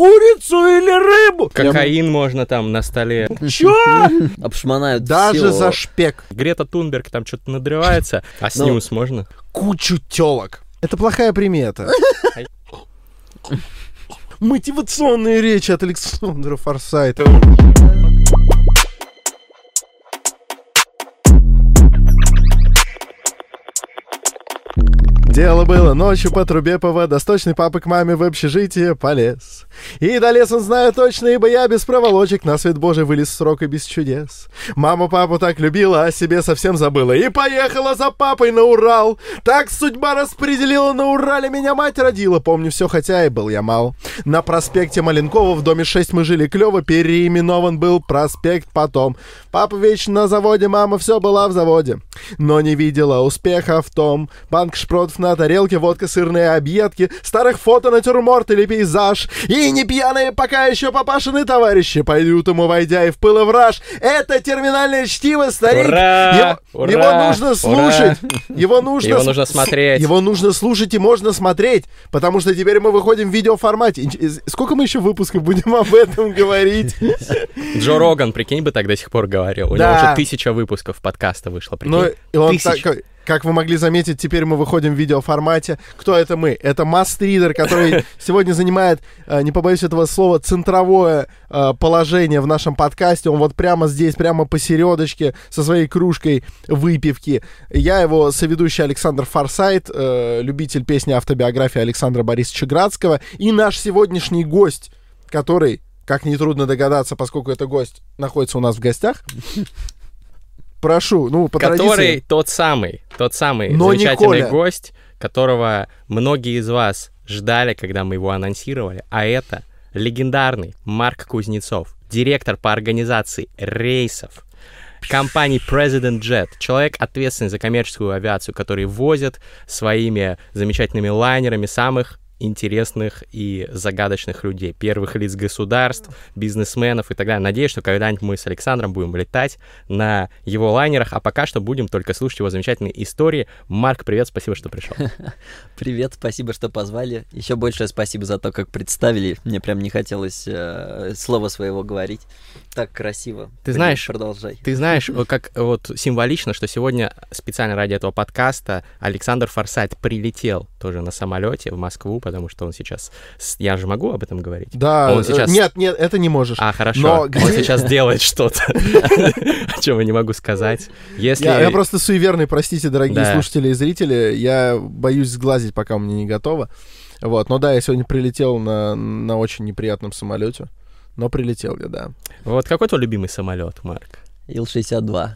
курицу или рыбу. Кокаин можно там на столе. Чё? Обшмонают Даже за шпек. Грета Тунберг там что-то надрывается, а Ну. снюс можно? Кучу телок. Это плохая примета. Мотивационные речи от Александра Форсайта. Дело было ночью по трубе по водосточной папы к маме в общежитие полез. И долез он, знаю точно, ибо я без проволочек на свет божий вылез с срока без чудес. Мама папу так любила, а себе совсем забыла. И поехала за папой на Урал. Так судьба распределила на Урале, меня мать родила. Помню все, хотя и был я мал. На проспекте Маленкова в доме 6 мы жили клево, переименован был проспект потом. Папа вечно на заводе, мама все была в заводе. Но не видела успеха в том. Банк шпротов на тарелке, водка, сырные объедки, старых фото, натюрморт или пейзаж. И не пьяные пока еще папашины товарищи пойдут ему, войдя и в пыл и. Это терминальное чтиво, старик. Ура! Его, Ура! его нужно Ура! слушать. Его нужно, Его с- нужно смотреть. Его нужно слушать и можно смотреть, потому что теперь мы выходим в видеоформате. Сколько мы еще выпусков будем об этом говорить? Джо Роган, прикинь, бы так до сих пор говорил. У него уже тысяча выпусков подкаста вышло, прикинь. Ну, и он такой, как вы могли заметить, теперь мы выходим в видеоформате. Кто это мы? Это мастридер, который сегодня занимает, э, не побоюсь этого слова, центровое э, положение в нашем подкасте. Он вот прямо здесь, прямо посередочке, со своей кружкой выпивки. Я его соведущий Александр Форсайт, э, любитель песни автобиографии Александра Борисовича Градского. И наш сегодняшний гость, который, как нетрудно догадаться, поскольку это гость находится у нас в гостях, прошу, ну, по Который традиции... тот самый, тот самый Но замечательный гость, которого многие из вас ждали, когда мы его анонсировали, а это легендарный Марк Кузнецов, директор по организации рейсов компании President Jet, человек, ответственный за коммерческую авиацию, который возит своими замечательными лайнерами самых интересных и загадочных людей, первых лиц государств, бизнесменов и так далее. Надеюсь, что когда-нибудь мы с Александром будем летать на его лайнерах, а пока что будем только слушать его замечательные истории. Марк, привет, спасибо, что пришел. Привет, спасибо, что позвали. Еще большое спасибо за то, как представили. Мне прям не хотелось э, слова своего говорить. Так красиво. Ты Привет, знаешь, Продолжай. Ты знаешь, вот как вот символично, что сегодня специально ради этого подкаста Александр Форсайт прилетел тоже на самолете в Москву, потому что он сейчас... Я же могу об этом говорить? Да, Он сейчас- э, нет, нет, это не можешь. А, хорошо. Но Он где- сейчас делает что-то, о чем я не могу сказать. Если... Я, я просто суеверный, простите, дорогие Да. слушатели и зрители, я боюсь сглазить, пока у меня не готово. Вот, но да, я сегодня прилетел на, на очень неприятном самолете, но прилетел я, да. Вот какой твой любимый самолет, Марк? Ил-62.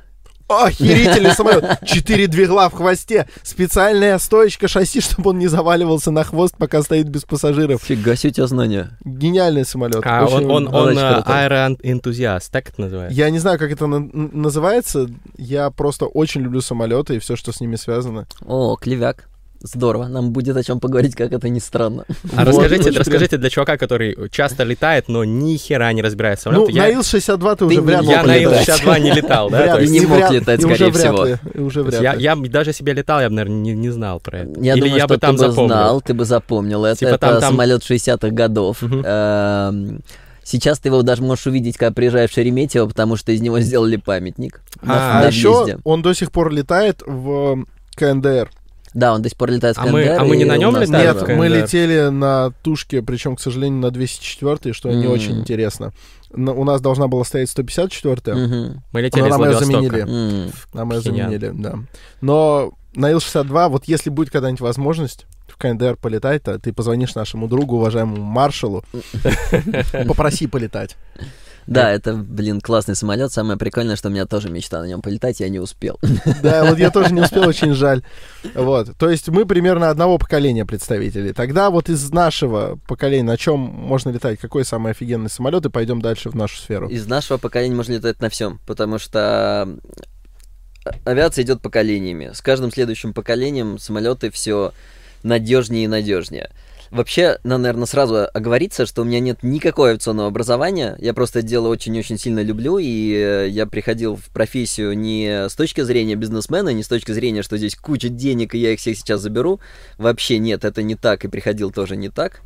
Охерительный самолет! Четыре двигла в хвосте, специальная стоечка шасси, чтобы он не заваливался на хвост, пока стоит без пассажиров. Фига себе у тебя знания. Гениальный самолет. А, Очень- он, он, он э, аэроэнтузиаст, так это называется? Я не знаю, как это на- называется. Я просто очень люблю самолеты и все, что с ними связано. О, клевяк. Здорово, нам будет о чем поговорить, как это ни странно. А Вот, расскажите, очень расскажите для чувака, который часто летает, но ни хера не разбирается в Ну, самолете. на я Ил-62 ты Ты уже вряд ли я на полетать. Ил-62 не летал, да? Есть не и мог летать, и скорее всего. и Я, даже себе летал, я бы, наверное, не, знал про это. Я Или думаю, я что бы там ты бы запомнил. знал, ты бы запомнил. Это, Типа самолет 60-х годов. Эм, Сейчас ты его даже можешь увидеть, когда приезжаешь в Шереметьево, потому что из него сделали памятник. на- А, на А еще он до сих пор летает в КНДР. Да, он до сих пор летает в А мы- а мы не на нем летали Нет, в. КНДР? мы летели на тушке, причем, к сожалению, на 204 что не М. очень интересно. На- у нас должна была стоять 154 Мгм. Мы летели Но из нам Владивостока. заменили. М. Нам ее заменили, да. Но на Ил-62, вот если будет когда-нибудь возможность в КНДР полетать, то ты позвонишь нашему другу, уважаемому маршалу, попроси полетать. Да, это, блин, классный самолет. Самое прикольное, что у меня тоже мечта на нем полетать, я не успел. Да, вот я тоже не успел, очень жаль. Вот, то есть мы примерно одного поколения представителей. Тогда вот из нашего поколения на чем можно летать? Какой самый офигенный самолет? И пойдем дальше в нашу сферу. Из нашего поколения можно летать на всем, потому что а- авиация идет поколениями. С каждым следующим поколением самолеты все надежнее и надежнее. Вообще, надо, наверное, сразу оговориться, что у меня нет никакого авиационного образования. Я просто это дело очень-очень сильно люблю, и э, я приходил в профессию не с точки зрения бизнесмена, не с точки зрения, что здесь куча денег, и я их всех сейчас заберу. Вообще нет, это не так, и приходил тоже не так.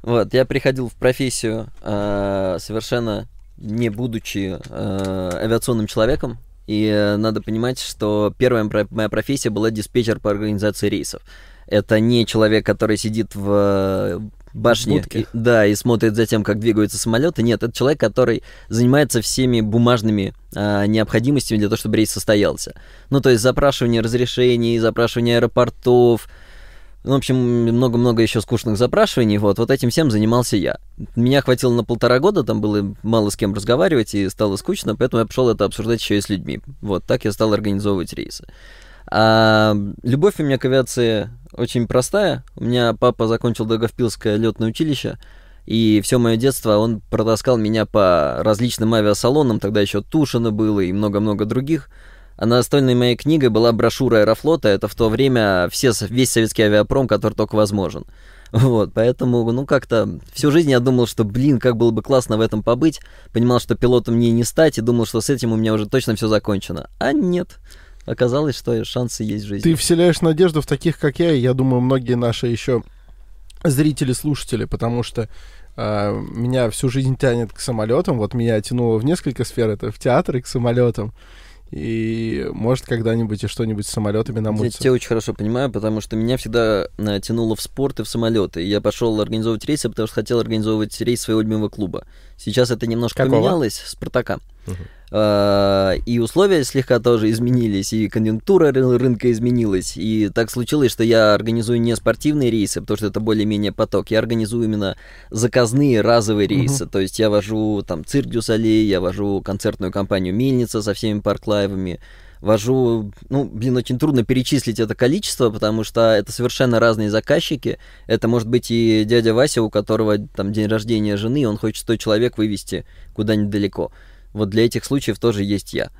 Вот, я приходил в профессию э, совершенно не будучи э, авиационным человеком, и э, надо понимать, что первая моя профессия была диспетчер по организации рейсов. Это не человек, который сидит в э, башне, и- да, и смотрит за тем, как двигаются самолеты. Нет, это человек, который занимается всеми бумажными а, необходимостями для того, чтобы рейс состоялся. Ну, то есть запрашивание разрешений, запрашивание аэропортов, ну, в общем, много-много еще скучных запрашиваний. Вот, вот этим всем занимался я. Меня хватило на полтора года, там было мало с кем разговаривать, и стало скучно, поэтому я пошел это обсуждать еще и с людьми. Вот, так я стал организовывать рейсы. А любовь у меня к авиации очень простая. У меня папа закончил Даговпилское летное училище, и все мое детство он протаскал меня по различным авиасалонам, тогда еще Тушино было и много-много других. А настольной моей книгой была брошюра Аэрофлота, это в то время все, весь советский авиапром, который только возможен. Вот, поэтому, ну, как-то всю жизнь я думал, что, блин, как было бы классно в этом побыть. Понимал, что пилотом мне не стать, и думал, что с этим у меня уже точно все закончено. А нет. Оказалось, что шансы есть в жизни. Ты вселяешь надежду в таких, как я, и я думаю, многие наши еще зрители, слушатели, потому что а, меня всю жизнь тянет к самолетам. Вот меня тянуло в несколько сфер, это в театр и к самолетам. И может когда-нибудь и что-нибудь с самолетами Я намутится. тебя очень хорошо понимаю, потому что меня всегда э, тянуло в спорт и в самолеты. И я пошел организовывать рейсы, потому что хотел организовывать рейс своего любимого клуба. Сейчас это немножко Какого? поменялось, Спартака. Мгм. А, И условия слегка тоже изменились, и конъюнктура ры- рынка изменилась. И так случилось, что я организую не спортивные рейсы, потому что это более-менее поток. Я организую именно заказные разовые рейсы. То есть я вожу там цирк Дю Солей, я вожу концертную компанию Мельница со всеми парклайвами, вожу, ну, блин, очень трудно перечислить это количество, потому что это совершенно разные заказчики. Это может быть и дядя Вася, у которого там день рождения жены, он хочет 100 человек вывести куда-нибудь далеко. Вот для этих случаев тоже есть я.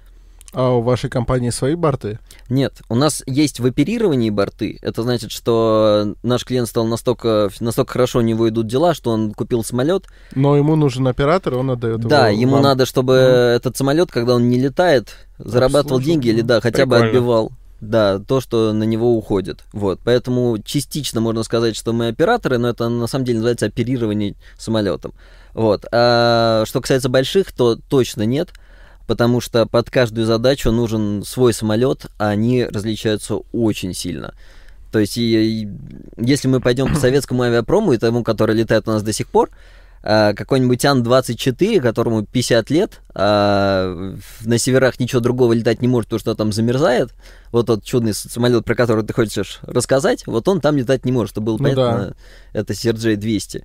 А у вашей компании свои борты? Нет, у нас есть в оперировании борты. Это значит, что наш клиент стал настолько, настолько хорошо у него идут дела, что он купил самолет. Но ему нужен оператор, он отдает Да, его ему вам. надо, чтобы этот самолет, когда он не летает, зарабатывал Обслуживал. деньги или да, хотя бы Прикольно. отбивал. Да, то, что на него уходит. Вот. Поэтому частично можно сказать, что мы операторы, но это на самом деле называется оперирование самолетом. Вот. А что касается больших, то точно нет, потому что под каждую задачу нужен свой самолет, а они различаются очень сильно. То есть, и- и если мы пойдем по советскому авиапрому и тому, который летает у нас до сих пор, а, какой-нибудь Ан-24, которому 50 лет, а, на северах ничего другого летать не может, потому что там замерзает. Вот тот чудный самолет, про который ты хочешь рассказать, вот он там летать не может, чтобы было Ну понятно, это CRJ-200.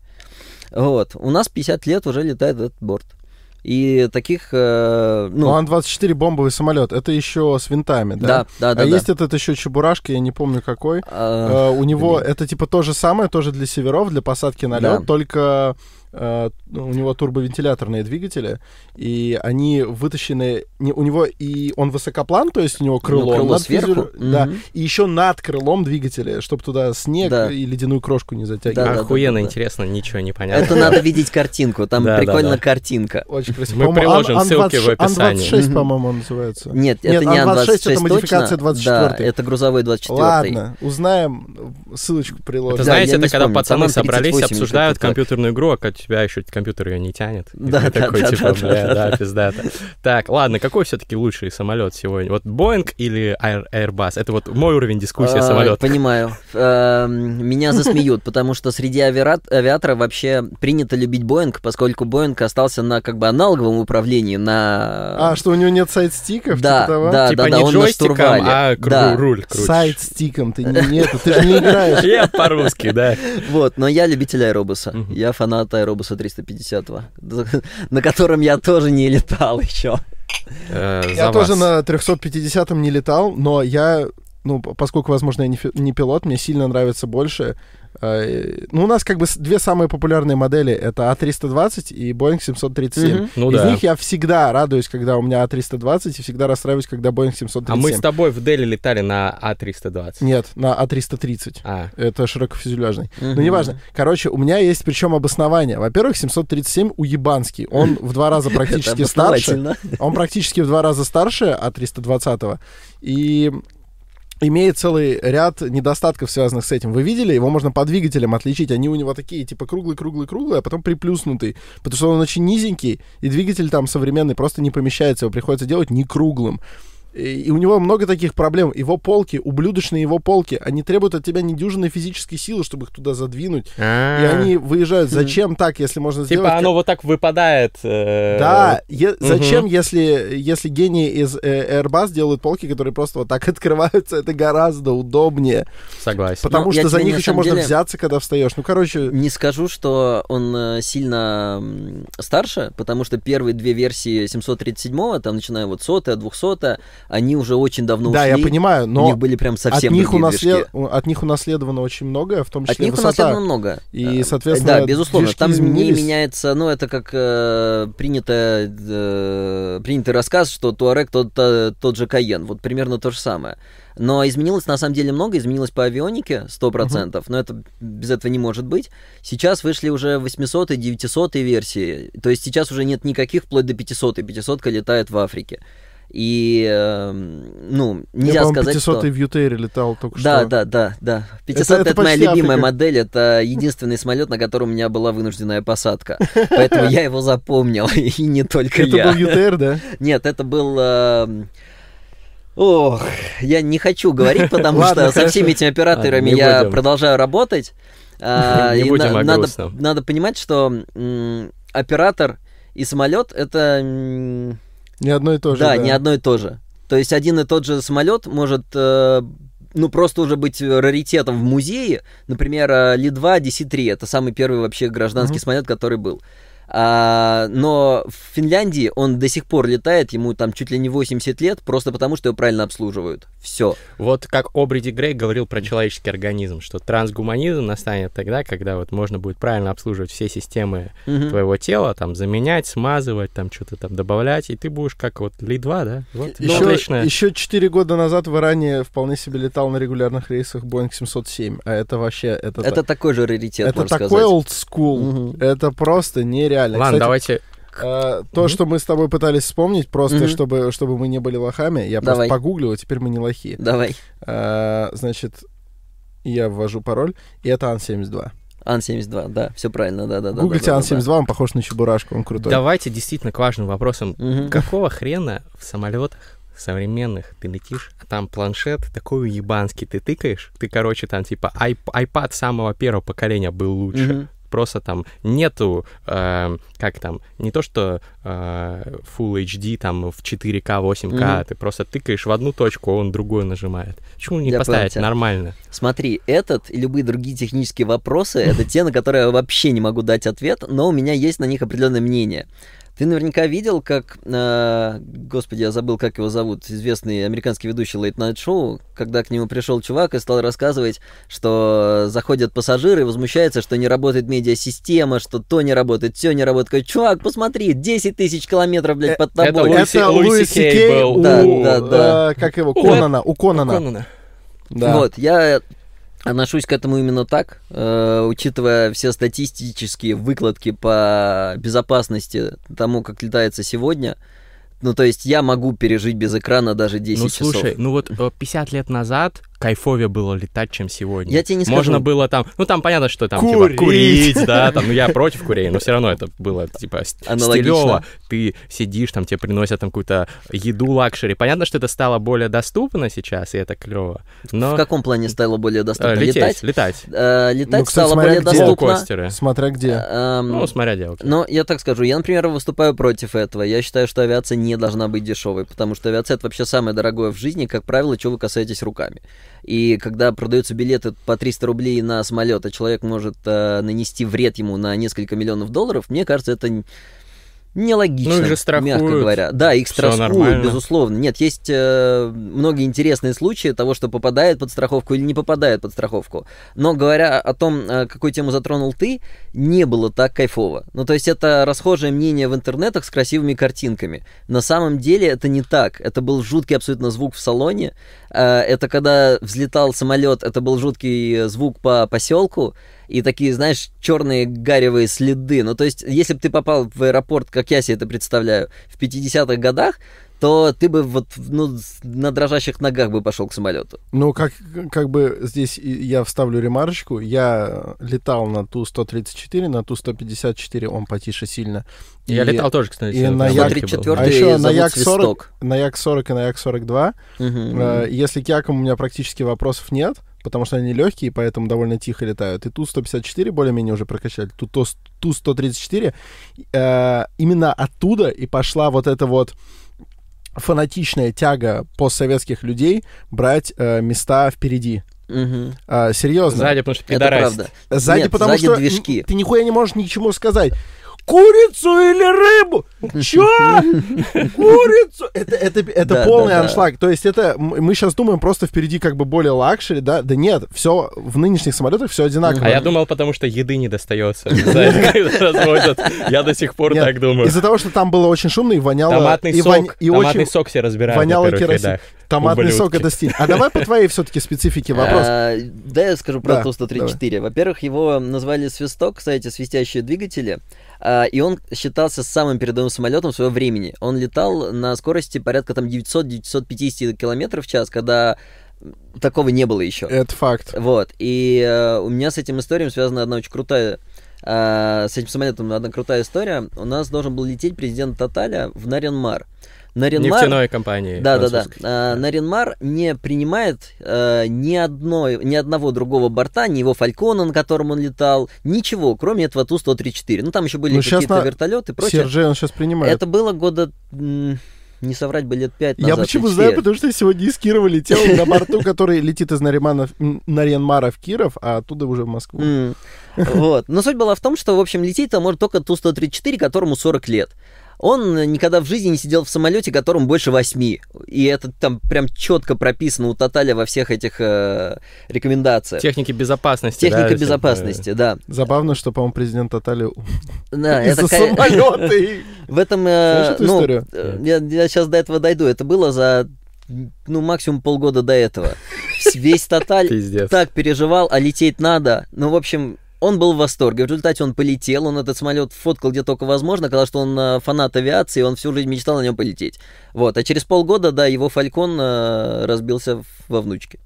Вот. У нас 50 лет уже летает этот борт. И таких, э, Ну, ну, Ан-24 бомбовый самолет, это еще с винтами, да? да, да, да. а да. есть этот еще Чебурашка, я не помню какой. А, Э, у него блин. это типа то же самое, тоже для северов, для посадки на Да. лед, только э, у него турбовентиляторные двигатели, и они вытащены, не, у него и он высокоплан, то есть у него крыло, крыло над сверху, фюзеля- да, мгм. и еще над крылом двигателя, чтобы туда снег Да. и ледяную крошку не затягивать. Да, да, Охуенно да, да. интересно, ничего не понятно. Это надо видеть картинку, там Да, да, прикольно да. картинка. Очень красиво. Мы По-моему, приложим Ан- ссылки в Ан-26, описании. Ан-26, Мгм. по-моему, он называется. Нет, Нет, это не Ан-26 Ан-26 это модификация точно. 24-й. Да, это грузовой 24 Ладно, узнаем, ссылочку приложим. Это Да, знаете, это когда пацаны собрались, 38 или обсуждают компьютерную игру, а тебя еще компьютер ее не тянет. Да, да, такой, да, типа, да, бля, да, да, да. пиздато. Так, ладно, какой все-таки лучший самолет сегодня? Вот Boeing или Air- Airbus? Это вот мой уровень дискуссии А, самолетов. Понимаю. Эм, Меня засмеют, потому что среди авиаторов вообще принято любить Боинг, поскольку Боинг остался на как бы аналоговом управлении, на... А, что у него нет сайт-стиков? Да, типа того? да. Типа не он на штурвале. а Да. руль. Сайт-стиком ты не, нет, ты же не играешь. Я по-русски, да. Вот, но я любитель аэробуса. Я фанат аэробуса 350, на котором я тоже не летал еще. Э, Я тоже на 350-м не летал, но я, ну, поскольку, возможно, я не пилот, мне сильно нравится больше. Э, Ну, у нас как бы две самые популярные модели — это А320 и Boeing 737. Мгм. Ну Из да. них я всегда радуюсь, когда у меня А320, и всегда расстраиваюсь, когда Boeing 737. А мы с тобой в Дели летали на А320. Нет, на А330. А, Это широкофюзеляжный. Ну, Мгм. неважно. Короче, у меня есть причем обоснование. Во-первых, 737 уебанский. Он в два раза практически старше. Он практически в два раза старше от 320-го. И имеет целый ряд недостатков, связанных с этим. Вы видели? Его можно по двигателям отличить. Они у него такие, типа, круглые-круглые-круглые, а потом приплюснутый. Потому что он очень низенький, и двигатель там современный просто не помещается. Его приходится делать не круглым. И у него много таких проблем. Его полки, ублюдочные его полки, они требуют от тебя недюжинной физической силы, чтобы их туда задвинуть. И они выезжают. Зачем так, если можно сделать... Типа оно вот так выпадает. э, Да, е- зачем, если, если гении из э, Airbus делают полки, которые просто вот так открываются, это гораздо удобнее. Согласен. Потому Ну, я что за них еще можно деле- взяться, когда встаешь. Ну, короче, Не скажу, что он э, сильно старше, потому что первые две версии 737-го, там, начиная вот сотая, 200 они уже очень давно да, ушли. я понимаю, У но них были прям от совсем них, другие унаслед- у- от них унаследовано очень многое, в том От числе них высота. унаследовано много. И, Э, соответственно, Да, безусловно. Там не изменились. меняется, ну, это как э, принято, э, принятый рассказ, что Туарек тот, э, тот же Каен. Вот примерно то же самое. Но изменилось на самом деле много, изменилось по авионике 100%, но это без этого не может быть. Сейчас вышли уже 800 и 900 версии, то есть сейчас уже нет никаких вплоть до 500, 500 летает в Африке. И, э, ну, Я, нельзя по-моему, сказать, 500 что... в Ютейре летал только Да, что. да, да, да. 500 это это, моя почти любимая Африка. модель, это единственный самолет, на котором у меня была вынужденная посадка. Поэтому я его запомнил, и не только Это я. был Ютейр, да? Нет, это был... эм, Ох, я не хочу говорить, потому Ладно, что со всеми этими операторами я будем. продолжаю работать. А, Не будем на- о надо, понимать, что м, оператор и самолет это м, Не одно и то же. да, не одно и то же. То есть один и тот же самолет может э, ну, просто уже быть раритетом в музее. Например, э, Ли-2 DC-3 это самый первый вообще гражданский Мгм. самолет, который был. А, но в Финляндии он до сих пор летает, ему там чуть ли не 80 лет, просто потому что его правильно обслуживают. Все. Вот как Обриди Грей говорил про человеческий организм, что трансгуманизм настанет тогда, когда вот можно будет правильно обслуживать все системы твоего тела, там, заменять, смазывать, там, что-то там добавлять, и ты будешь как вот Ли-2, да? Вот, Еще, отлично. еще 4 года назад в Иране вполне себе летал на регулярных рейсах Boeing 707, а это вообще... Это, Это такой же раритет, это такой сказать. old school, Мгм. это просто нереально. Ладно, Кстати, давайте... э, то, Мгм. что мы с тобой пытались вспомнить, просто Мгм. чтобы, чтобы мы не были лохами, я Давай. просто погуглил, и теперь мы не лохи. Давай. Э, значит, я ввожу пароль, и это Ан-72. Ан-72, да, все правильно, да-да-да. Гуглите да, да, да, Ан-72, он похож на Чебурашку, он крутой. Давайте действительно к важным вопросам. да. Мгм. Какого хрена в самолетах современных ты летишь, а там планшет такой ебанский, ты тыкаешь, ты, короче, там типа айп- iPad самого первого поколения был лучше. Мгм. Просто там нету, э, как там, не то что э, Full HD там в 4К, 8К, Мгм. ты просто тыкаешь в одну точку, он другую нажимает. Почему не Я понял поставить тебя. нормально? Смотри, этот и любые другие технические вопросы это те, на которые я вообще не могу дать ответ, но у меня есть на них определенное мнение. Ты наверняка видел, как, э, господи, я забыл, как его зовут, известный американский ведущий Late Night Show, когда к нему пришел чувак и стал рассказывать, что заходят пассажиры и возмущаются, что не работает медиасистема, что то не работает, все не работает. Говорит, чувак, посмотри, 10 тысяч километров, блядь, под это тобой. Это Си- Луи Луи Си Кей был. у, Да, э, да, да. как его, Конана, у Конана. Конана. Да. Вот, я отношусь к этому именно так, э, учитывая все статистические выкладки по безопасности тому, как летается сегодня. Ну, то есть я могу пережить без экрана даже 10 Ну, часов. слушай, ну вот э, 50 лет назад кайфовее было летать, чем сегодня. Я тебе не скажу. Можно было там, ну там понятно, что там Курить. типа курить, да, там, ну я против курения, но все равно это было типа стилево. Ты сидишь, там тебе приносят там какую-то еду luxury. Понятно, что это стало более доступно сейчас, и это клево. Но В каком плане стало более э, доступно? лететь, летать? летать. Э, летать Ну, кстати, стало более где. доступно. Смотря где. Эм, Ну, смотря делать. Но я так скажу, я, например, выступаю против этого. Я считаю, что авиация не должна быть дешевой, потому что авиация это вообще самое дорогое в жизни, как правило, чего вы касаетесь руками. И когда продаются билеты по 300 рублей на самолет, а человек может э, нанести вред ему на несколько миллионов долларов, мне кажется, это н- нелогично, Ну, их же страхуют. мягко говоря. Да, их страхуют, безусловно. Нет, есть э, многие интересные случаи того, что попадает под страховку или не попадает под страховку. Но говоря о том, э, какую тему затронул ты, не было так кайфово. Ну, то есть это расхожее мнение в интернетах с красивыми картинками. На самом деле это не так. Это был жуткий абсолютно звук в салоне. Э, Это когда взлетал самолет, это был жуткий звук по поселку. И такие, знаешь, черные гаревые следы. Ну, то есть, если бы ты попал в аэропорт, как я себе это представляю, в 50-х годах, то ты бы вот ну, на дрожащих ногах бы пошел к самолету. Ну, как, как бы здесь я вставлю ремарочку. Я летал на Ту-134, на Ту-154 он потише сильно. Я И летал тоже, кстати. и на Як- был. 134 А еще на зовут Як-40, Свисток. на Як-40 и на Як-42. Мгм. Э, Если к Якам у меня практически вопросов нет, потому что они легкие, поэтому довольно тихо летают. И Ту-154 более-менее уже прокачали. Ту- Ту- Ту-134 э, именно оттуда и пошла вот эта вот фанатичная тяга постсоветских людей брать э, места впереди. Мгм. А, серьезно. Сзади, потому что Это пидорасит. правда. Сзади, Нет, потому сзади что движки. ты нихуя не можешь ничему сказать. Курицу или рыбу? Чё? Курицу? Это, это, это Да, полный да, да. аншлаг. То есть это мы сейчас думаем просто впереди как бы более luxury, да? Да нет, все в нынешних самолетах все одинаково. А я думал, потому что еды не достается. Я до сих пор так думаю. Из-за того, что там было очень шумно и воняло... Томатный и сок. Томатный очень сок все разбирают воняло керосин. Томатный сок ублюдки. это стиль. А давай по твоей все-таки специфике вопрос. А, да, я скажу про Да, Ту-134. Во-первых, его назвали свисток, кстати, свистящие двигатели. а, и он считался самым передовым самолетом своего времени. Он летал на скорости порядка там 900-950 километров в час, когда такого не было еще. Это факт. Вот. И э, у меня с этим историей связана одна очень крутая э, с этим самолетом одна крутая история. У нас должен был лететь президент Таталя в Нарьянмар. Нарьянмар... Нефтяной компании. Да, да, да. французской. А, Наринмар не принимает э, ни одной, ни одного другого борта, ни его Фалькона, на котором он летал, ничего, кроме этого Ту-134. Ну, там еще были Ну, какие-то на вертолеты и прочее. Серджей он сейчас принимает. Это было года, не соврать бы, лет пять назад. Я почему знаю, потому что я сегодня из Кирова летел на борту, который летит из Наримана, Нарьянмара в Киров, а оттуда уже в Москву. Вот. Но суть была в том, что, в общем, лететь там может только Ту-134, которому 40 лет. Он никогда в жизни не сидел в самолете, которому больше 8. И это там прям четко прописано у Таталя во всех этих э, рекомендациях. Техники безопасности. Техника да, безопасности, да. Забавно, что, по-моему, президент Татали Да, это самолета. В этом, э, ну, историю? э, я, сейчас до этого дойду. Это было за, ну, максимум полгода до этого. Весь Таталь Пиздец. так переживал, а лететь надо. Ну, в общем, он был в восторге. В результате он полетел, он этот самолет фоткал где только возможно, сказал, что он э, фанат авиации, он всю жизнь мечтал на нем полететь. Вот, а через полгода, да, его Фалькон э, разбился во внучке.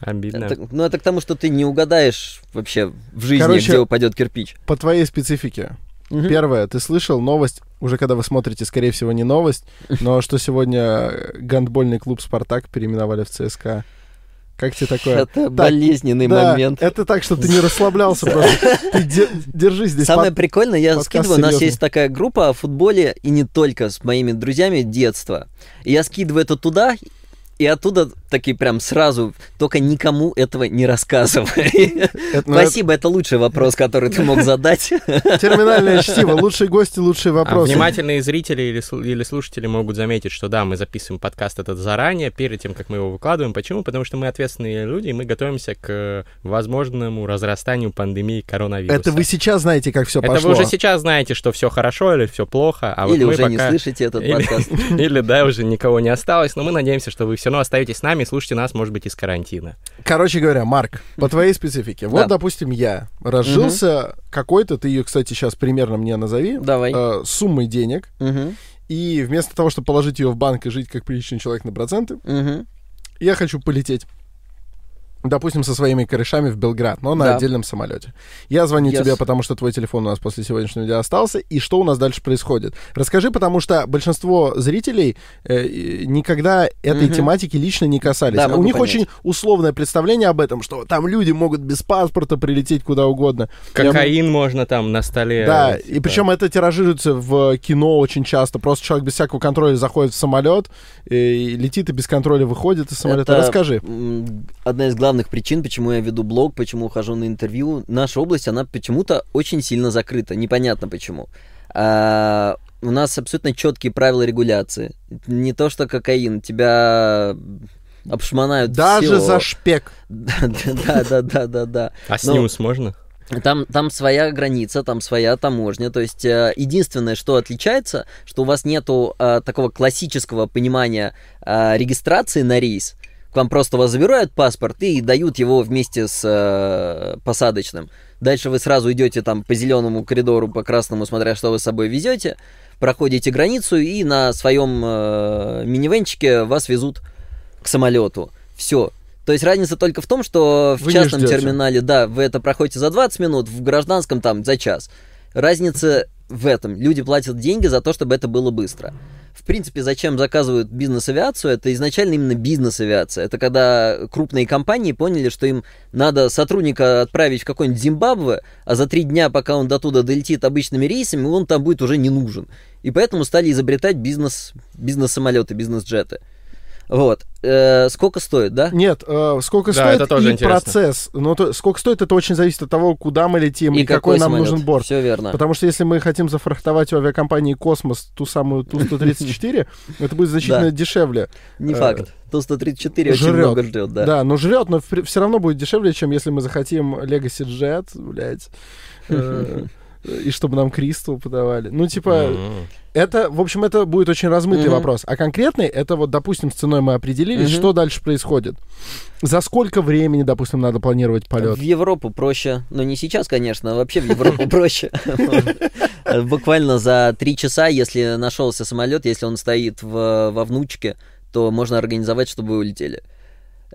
Обидно. Это- ну, это к тому, что ты не угадаешь вообще в жизни, Короче, где упадет кирпич. По твоей специфике. Мгм. Первое, ты слышал новость, уже когда вы смотрите, скорее всего, не новость, но что сегодня гандбольный клуб «Спартак» переименовали в ЦСКА. Как тебе такое? Это болезненный Да, момент. это так, что ты не расслаблялся просто. Ты де- держись здесь. Самое под- прикольное, я скидываю, у нас серьезный. есть такая группа о футболе, и не только с моими друзьями детства. И я скидываю это туда, и оттуда таки прям сразу, только никому этого не рассказывай. Это, ну, это Спасибо, это лучший вопрос, который ты мог задать. терминальное чтиво. Лучшие гости, лучшие А вопросы. внимательные зрители или, или слушатели могут заметить, что да, мы записываем подкаст этот заранее, перед тем, как мы его выкладываем. Почему? Потому что мы ответственные люди, и мы готовимся к э, возможному разрастанию пандемии коронавируса. Это вы сейчас знаете, как все Это пошло. вы уже сейчас знаете, что все хорошо или все плохо, а вот Или мы уже не пока- слышите этот Или- подкаст. Или, да, уже никого не осталось, но мы надеемся, что вы все равно остаетесь с нами и слушайте нас, может быть, из карантина. Короче говоря, Марк, по твоей специфике. Вот, допустим, я разжился какой-то, ты ее, кстати, сейчас примерно мне назови, Давай. э, суммой денег, и вместо того, чтобы положить ее в банк и жить как приличный человек на проценты, я хочу полететь. Допустим, со своими корешами в Белград, но на Да. отдельном самолете. Я звоню Yes. тебе, потому что твой телефон у нас после сегодняшнего дня остался. И что у нас дальше происходит? Расскажи, потому что большинство зрителей э, никогда этой Мгм. тематики лично не касались. Да, А у них понять. очень условное представление об этом, что там люди могут без паспорта прилететь куда угодно. Я- Кокаин можно там на столе. Да, э, и типа. причем это тиражируется в кино очень часто. Просто человек без всякого контроля заходит в самолет, и летит и без контроля выходит из самолета. Это, Расскажи. Одна из главных причин, почему я веду блог, почему хожу на интервью. Наша область, она почему-то очень сильно закрыта. Непонятно почему. А, у нас абсолютно четкие правила регуляции. Не то, что кокаин. Тебя обшмонают Даже всё. за шпек. Да, да, да, да, да. А ну, снюс можно? Там, там своя граница, там своя таможня. То есть э, единственное, что отличается, что у вас нету э, такого классического понимания э, регистрации на рейс. К вам просто вас забирают паспорт и дают его вместе с э, посадочным. Дальше вы сразу идете там по зеленому коридору, по красному, смотря что вы с собой везете. проходите границу и на своем э, минивенчике вас везут к самолету. Все. То есть разница только в том, что в Вы частном терминале, да, вы это проходите за 20 минут, в гражданском там за час. Разница в этом. Люди платят деньги за то, чтобы это было быстро. В принципе, зачем заказывают бизнес-авиацию? Это изначально именно бизнес-авиация. Это когда крупные компании поняли, что им надо сотрудника отправить в какой-нибудь Зимбабве, а за три дня, пока он до туда долетит обычными рейсами, он там будет уже не нужен. И поэтому стали изобретать бизнес, бизнес-самолеты, бизнес-джеты. Вот. Э, сколько стоит, да? Нет, э, сколько Да, стоит это тоже и интересно. процесс. Ну, то, сколько стоит, это очень зависит от того, куда мы летим и, И какой, нам самолет. нужен борт. Все верно. Потому что если мы хотим зафрахтовать у авиакомпании «Космос» ту самую Ту-134, это будет значительно дешевле. Не э, факт. Ту-134 очень жрет. много ждет, да. Да, но жрет, но все равно будет дешевле, чем если мы захотим Legacy Jet, блядь, э, и чтобы нам Кристал подавали. Ну, типа. Это, в общем, это будет очень размытый Мгм. вопрос. А конкретный, это вот, допустим, с ценой мы определились, Мгм. что дальше происходит. За сколько времени, допустим, надо планировать полет? В Европу проще. Но не сейчас, конечно, а вообще в Европу проще. Буквально за три часа, если нашелся самолет, если он стоит во внучке, то можно организовать, чтобы вы улетели.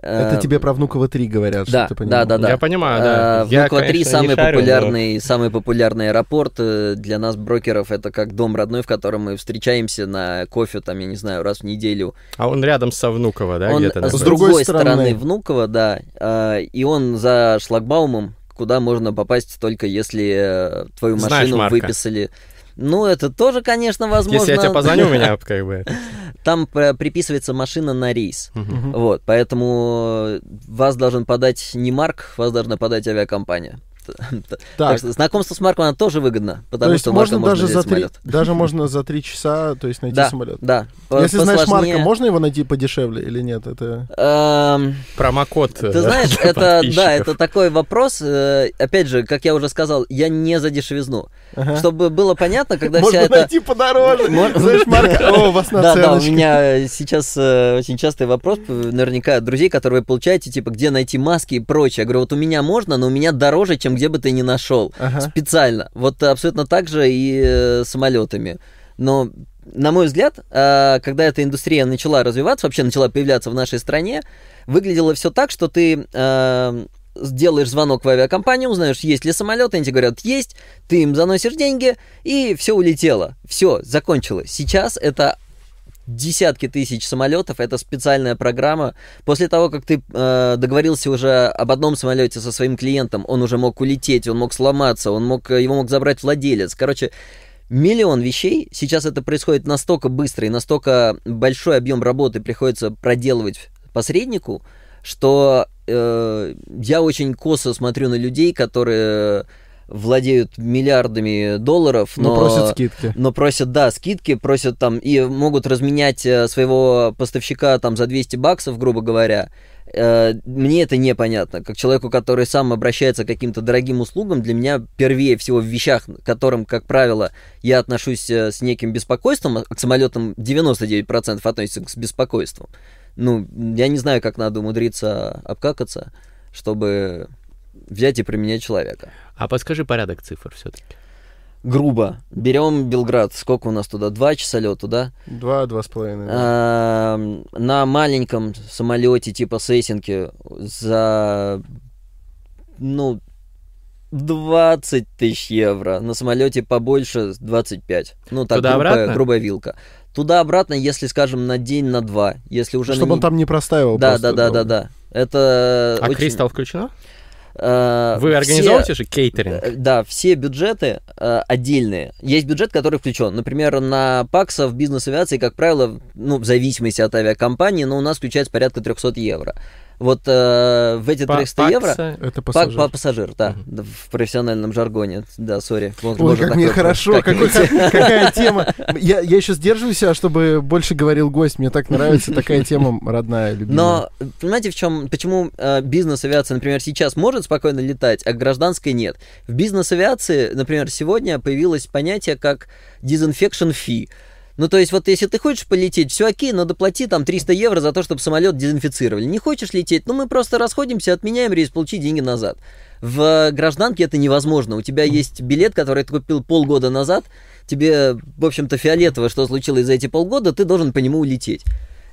Это Э, тебе про Внуково 3 говорят, да, что ты да, да, да. Я понимаю, да. Э, Внуково 3 конечно, не самый шарю, но- популярный, самый популярный аэропорт э, для нас, брокеров, это как дом родной, в котором мы встречаемся на кофе, там, я не знаю, раз в неделю. А он рядом со Внуково, да, он где-то? с находится? другой стороны. стороны Внуково, да, э, и он за шлагбаумом, куда можно попасть только если твою Знаешь машину Марка. выписали. Ну, это тоже, конечно, возможно. Если я тебе позвоню, у меня как бы... Там э, приписывается машина на рейс. Вот, поэтому вас должен подать не Марк, вас должна подать авиакомпания. Так Так, что знакомство с Марком, оно тоже выгодно, то потому есть что можно даже за три, самолет. даже можно за три часа, то есть найти Да, самолет. да. Если знаешь посложнее. Марка, можно его найти подешевле или нет? Это Эм, Промокод. Ты э, знаешь, для это, да, это такой вопрос. э, Опять же, как я уже сказал, я не за дешевизну. Ага. Чтобы было понятно, когда можно вся эта... найти подороже. Знаешь, Марка, о, у вас Да, да, у меня сейчас э, очень частый вопрос, наверняка от друзей, которые вы получаете, типа, где найти маски и прочее. Я говорю, вот у меня можно, но у меня дороже, чем где бы ты ни нашел. Ага. Специально. Вот абсолютно так же и э, самолетами. Но, на мой взгляд, э, когда эта индустрия начала развиваться, вообще начала появляться в нашей стране, выглядело все так, что ты э, сделаешь звонок в авиакомпанию, узнаешь, есть ли самолет, они тебе говорят, есть, ты им заносишь деньги, и все улетело. Все, закончилось. Сейчас это десятки тысяч самолетов, это специальная программа. После того, как ты э, договорился уже об одном самолете со своим клиентом, он уже мог улететь, он мог сломаться, он мог, его мог забрать владелец. Короче, миллион вещей. Сейчас это происходит настолько быстро и настолько большой объем работы приходится проделывать посреднику, что э, я очень косо смотрю на людей, которые владеют миллиардами долларов, Но но, просят скидки. но просят, да, скидки, просят там и могут разменять э, своего поставщика там за 200 баксов, грубо говоря. Э, Мне это непонятно. Как человеку, который сам обращается к каким-то дорогим услугам, для меня первее всего в вещах, к которым, как правило, я отношусь э, с неким беспокойством, а к самолетам 99% относятся с беспокойством. Ну, я не знаю, как надо умудриться обкакаться, чтобы взять и применять человека. А подскажи порядок цифр все-таки. Грубо. Берем Белград. Сколько у нас туда? Два часа лету, да? Два, два с половиной. да. На маленьком самолете типа Сессинки за, ну, 20 тысяч евро. На самолете побольше 25. Ну, так, Туда-обратно? грубая, грубая вилка. Туда-обратно, если, скажем, на день, на два. Если уже Чтобы на он там не простаивал Да, да, да, да, да. Это А очень- Кристалл включено? Э, Вы все- организовываете же кейтеринг? Э, Да, все бюджеты э, отдельные. Есть бюджет, который включен. Например, на ПАКСа в бизнес-авиации, как правило, ну, в зависимости от авиакомпании, но у нас включается порядка 300 евро. Вот э, в эти 300 евро... Это Пак, пассажир. па- пассажир, да, да, в профессиональном жаргоне, да, сори. Ой, как мне хорошо, какой- какая тема. Я, я еще сдерживаю себя, чтобы больше говорил гость. Мне так нравится такая тема родная, любимая. Но понимаете, в чем, почему э, бизнес-авиация, например, сейчас может спокойно летать, а гражданской нет? В бизнес-авиации, например, сегодня появилось понятие как disinfection fee. Ну, то есть, вот если ты хочешь полететь, все окей, но доплати там 300 евро за то, чтобы самолет дезинфицировали. Не хочешь лететь, ну, мы просто расходимся, отменяем рейс, получи деньги назад. В гражданке это невозможно. У тебя есть билет, который ты купил полгода назад, тебе, в общем-то, фиолетово, что случилось за эти полгода, ты должен по нему улететь.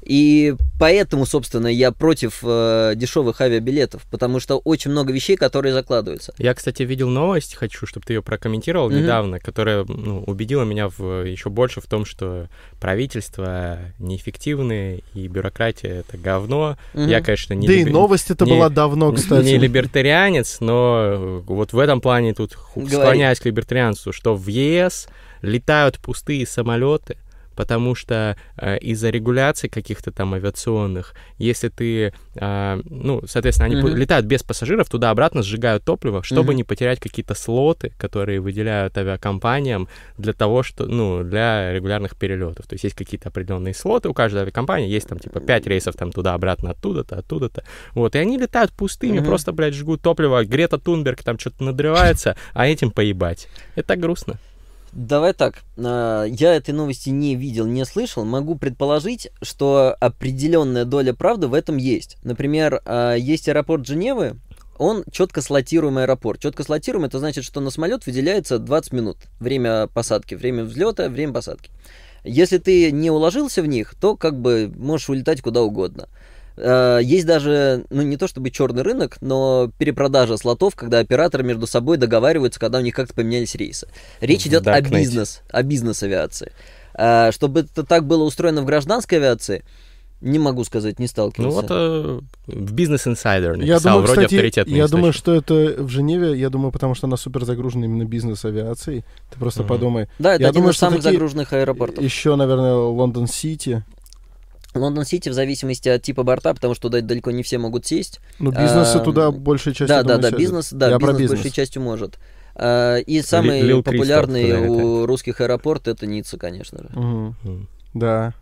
И поэтому, собственно, я против э, дешевых авиабилетов, потому что очень много вещей, которые закладываются. Я, кстати, видел новость, хочу, чтобы ты ее прокомментировал Мгм. недавно, которая ну, убедила меня в, еще больше в том, что правительство неэффективное и бюрократия это говно. Мгм. Я, конечно, не Да и либер- новость это не- была давно, кстати. не либертарианец, но э, вот в этом плане тут Говори. склоняюсь к либертарианству, что в ЕС летают пустые самолеты, потому что э, из-за регуляций каких-то там авиационных, если ты, э, ну, соответственно, они Мгм. летают без пассажиров, туда-обратно сжигают топливо, чтобы Мгм. не потерять какие-то слоты, которые выделяют авиакомпаниям для того, что, ну, для регулярных перелетов. То есть есть какие-то определенные слоты у каждой авиакомпании, есть там типа 5 рейсов там туда-обратно, оттуда-то, оттуда-то. Вот, и они летают пустыми, Мгм. просто, блядь, жгут топливо. Грета Тунберг там что-то надрывается, а этим поебать. Это так грустно. Давай так, а, я этой новости не видел, не слышал. Могу предположить, что определенная доля правды в этом есть. Например, а, есть аэропорт Женевы, он четко слотируемый аэропорт. Четко слотируемый, это значит, что на самолет выделяется 20 минут. Время посадки, время взлета, время посадки. Если ты не уложился в них, то как бы можешь улетать куда угодно. Э, Есть даже, ну не то чтобы черный рынок, но перепродажа слотов, когда операторы между собой договариваются, когда у них как-то поменялись рейсы. Речь идет о Darknet. бизнес, о бизнес-авиации. А, Чтобы это так было устроено в гражданской авиации, не могу сказать, не Ну сталкивался. вот э, в Business Insider Я написал, думаю, вроде кстати, авторитетный я думаю, источник. что это в Женеве, я думаю, потому что она супер загружена именно бизнес-авиацией. Ты просто Мгм. подумай. да, это я один думаю, из самых такие- загруженных аэропортов. Еще, наверное, Лондон-Сити. Лондон-Сити в зависимости от типа борта, потому что туда далеко не все могут сесть. Ну, бизнесы А, туда большая часть, да, да, думаю, да, сядет. бизнес, да, Я бизнес, бизнес. большей частью может. А, И самый Лил популярный туда у русских аэропорт это Ницца, конечно же. Мгм. Да.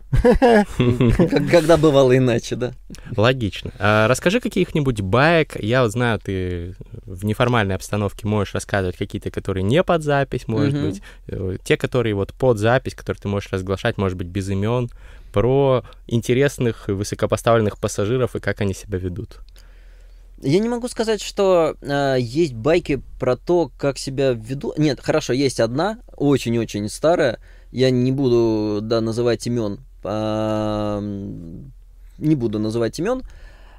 Когда бывало иначе, да? Логично. А расскажи каких-нибудь баек. Я вот знаю, ты в неформальной обстановке можешь рассказывать какие-то, которые не под запись, может быть. Э, Те, которые вот под запись, которые ты можешь разглашать, может быть, без имен, про интересных и высокопоставленных пассажиров и как они себя ведут. Я не могу сказать, что а, есть байки про то, как себя веду. Нет, хорошо, есть одна, очень-очень старая. Я не буду, да, называть имен. а, не буду называть имен.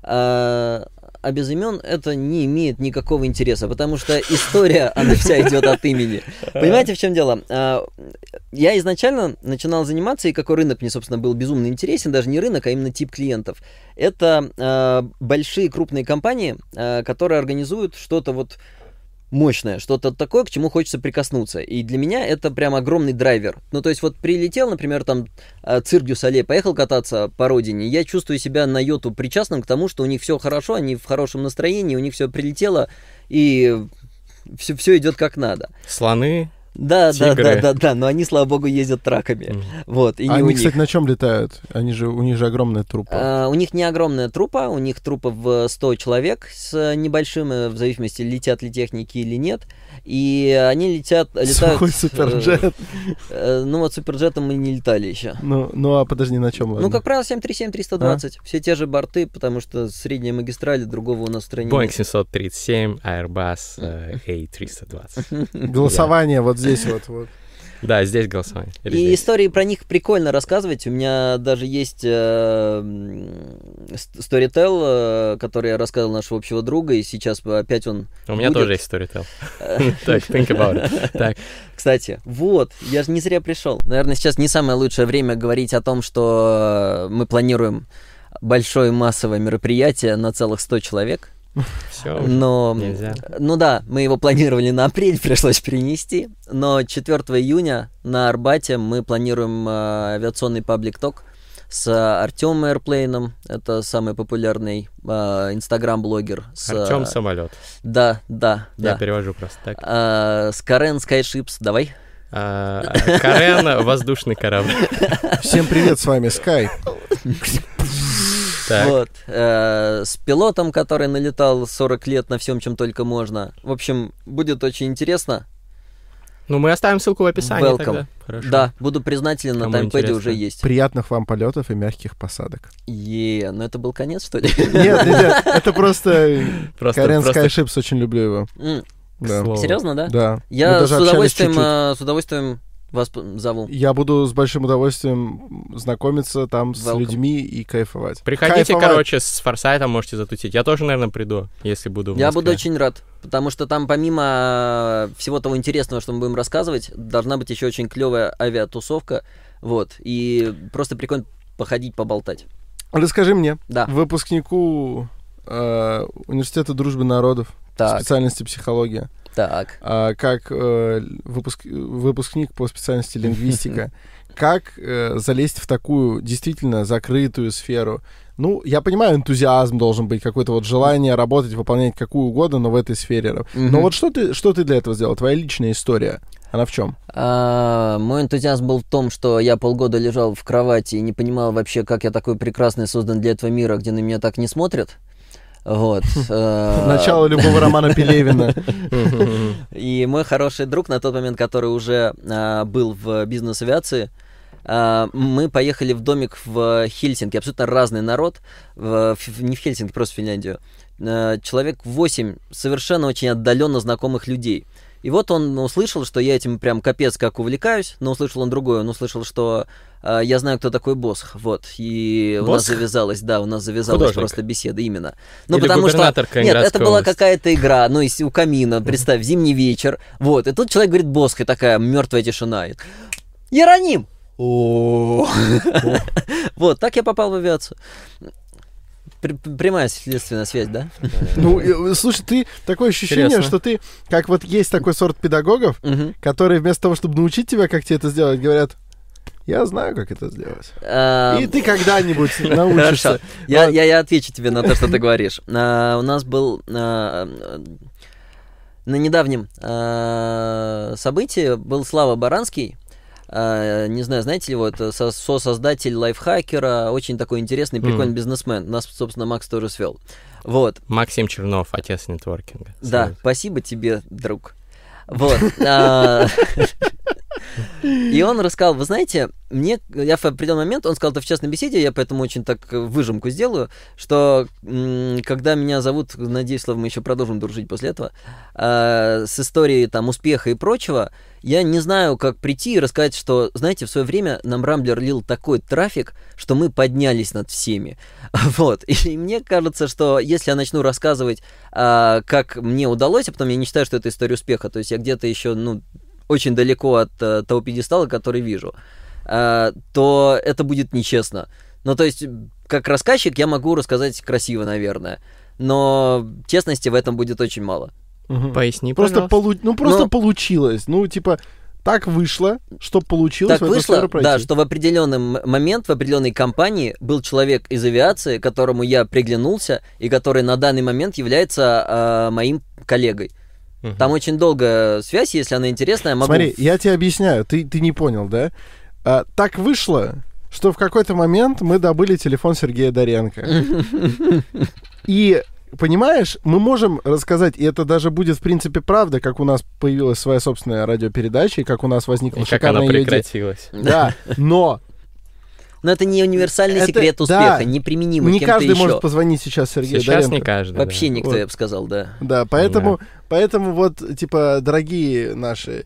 А, а без имен это не имеет никакого интереса, потому что история, она вся идет от имени. Понимаете, в чем дело? А, Я изначально начинал заниматься, и какой рынок мне, собственно, был безумно интересен, даже не рынок, а именно тип клиентов. Это а, большие крупные компании, а, которые организуют что-то вот мощное, что-то такое, к чему хочется прикоснуться. И для меня это прям огромный драйвер. Ну, то есть вот прилетел, например, там а, Цирк дю Соле, поехал кататься по родине, я чувствую себя на йоту причастным к тому, что у них все хорошо, они в хорошем настроении, у них все прилетело, и все, все идет как надо. Слоны. Да, да, Тигры. да, да, да, но они, слава богу, ездят траками. М. Вот, и не А у они, них. кстати, на чем летают? Они же, у них же огромная трупа. А, у них не огромная трупа, у них трупа в 100 человек с небольшим, э, в зависимости, летят ли техники или нет. И они летят, летают... Сухой суперджет. э, ну вот суперджетом мы не летали еще. Ну, ну, а подожди, на чем? Ну, как правило, 737-320. Все те же борты, потому что средняя магистраль другого у нас в стране Boeing нет. 737, Airbus э, A320. Голосование вот здесь вот. вот. Да, здесь голосование. И здесь? истории про них прикольно рассказывать. У меня даже есть э, м, ст- Storytel, э, который я рассказывал нашего общего друга, и сейчас опять он... У меня будет. тоже есть Storytel. Так, think about it. Так, Кстати, вот, я же не зря пришел. Наверное, сейчас не самое лучшее время говорить о том, что мы планируем большое массовое мероприятие на целых 100 человек. Все. Но, нельзя. ну да, мы его планировали на апрель, пришлось перенести. Но 4 июня на Арбате мы планируем э, авиационный паблик-ток с Артемом Эрплейном. Это самый популярный э, инстаграм-блогер. С, Артем э, самолет. Да, да, Я да. перевожу просто так. А, с Карен Skyships, давай. А, Карен воздушный корабль. Всем привет, с вами Скай. Так. Вот. э, с пилотом, который налетал 40 лет на всем, чем только можно. В общем, будет очень интересно. Ну, мы оставим ссылку в описании Welcome. тогда. Хорошо. Да, буду признателен, на интересно. уже есть. Приятных вам полетов и мягких посадок. Е, ну это был конец, что ли? Нет, нет, это просто Карен Скайшипс, очень люблю его. Серьезно, да? Да. Я с даже общались удовольствием, э, с удовольствием Вас зову. Я буду с большим удовольствием знакомиться там с Welcome. людьми и кайфовать. Приходите, Кайфовать. короче, с форсайтом можете затутить. Я тоже, наверное, приду, если буду в Я буду очень рад, потому что там помимо всего того интересного, что мы будем рассказывать, должна быть еще очень клевая авиатусовка, вот, и просто прикольно походить, поболтать. Расскажи мне, Да. выпускнику э, Университета дружбы народов, Так, специальности психология, так. а, как э, выпуск- выпускник по специальности лингвистика, как э, залезть в такую действительно закрытую сферу? Ну, я понимаю, энтузиазм должен быть, какое-то вот желание работать, выполнять какую угодно, но в этой сфере. Но Мгм. вот что ты, что ты для этого сделал? Твоя личная история, она в чем? А, мой энтузиазм был в том, что я полгода лежал в кровати и не понимал вообще, как я такой прекрасный создан для этого мира, где на меня так не смотрят. Вот. э, Начало любого романа Пелевина. И мой хороший друг на тот момент, который уже а, был в бизнес-авиации, а, мы поехали в домик в Хельсинки. Абсолютно разный народ. В- не в Хельсинки, просто в Финляндию. А, человек 8 совершенно очень отдаленно знакомых людей. И вот он услышал, что я этим прям капец как увлекаюсь, но услышал он другое. Он услышал, что а, я знаю, кто такой Босх. Вот. И у нас Босх? завязалась, да, у нас завязалась Художник? просто беседа именно. Ну, Или потому что... Нет, это была какая-то игра, ну, у камина, представь, зимний вечер. Вот, и тут человек говорит Босх, и такая мертвая тишина. И, Иероним! О. Вот, так я попал в авиацию. Пр- Прямая следственная связь, да? Ну, э, слушай, ты такое ощущение, Интересно. что ты, как вот есть такой сорт педагогов, Мгм. которые вместо того, чтобы научить тебя, как тебе это сделать, говорят, я знаю, как это сделать. А, И ты когда-нибудь Хорошо. научишься. Я, Вот. я, я отвечу тебе на то, что ты говоришь. А, у нас был а, а, на недавнем а, событии был Слава Баранский. А, не знаю, знаете ли это со- сосоздатель лайфхакера, очень такой интересный, прикольный Мгм. бизнесмен. Нас, собственно, Макс тоже свел. Вот. Максим Чернов, отец нетворкинга. Да, Салют. спасибо тебе, друг. Вот. И он рассказал, вы знаете, мне, я в определенный момент, он сказал это в частной беседе, я поэтому очень так э, выжимку сделаю, что когда меня зовут, надеюсь, Слава, мы еще продолжим дружить после этого, а, с историей там успеха и прочего, я не знаю, как прийти и рассказать, что, знаете, в свое время нам Рамблер лил такой трафик, что мы поднялись над всеми. Вот. И мне кажется, что если я начну рассказывать, а, как мне удалось, а потом я не считаю, что это история успеха, то есть я где-то еще, ну, очень далеко от э, того пьедестала, который вижу, а, то это будет нечестно. Ну, то есть, как рассказчик я могу рассказать красиво, наверное, но честности в этом будет очень мало. Мгм. Поясни, Просто, полу- ну, просто Ну- получилось. Ну, типа, так вышло, что получилось Так вышло, да, что в определенный момент, в определенной компании был человек из авиации, которому я приглянулся, и который на данный момент является а, моим коллегой. Мгм. Там очень долгая связь, если она интересная, я могу... Смотри, я тебе объясняю, ты, ты не понял, да? А, так вышло, что в какой-то момент мы добыли телефон Сергея Доренко. И, понимаешь, мы можем рассказать, и это даже будет, в принципе, правда, как у нас появилась своя собственная радиопередача, и как у нас возникла И как она шикарная её идея. прекратилась. Да, но Но это не универсальный Это- секрет да. успеха, неприменимый не кем-то каждый еще. может позвонить сейчас Сергею Сейчас Доренко. не каждый. Вообще да. никто, Вот. я бы сказал, да. Да, поэтому, поэтому вот, типа, дорогие наши,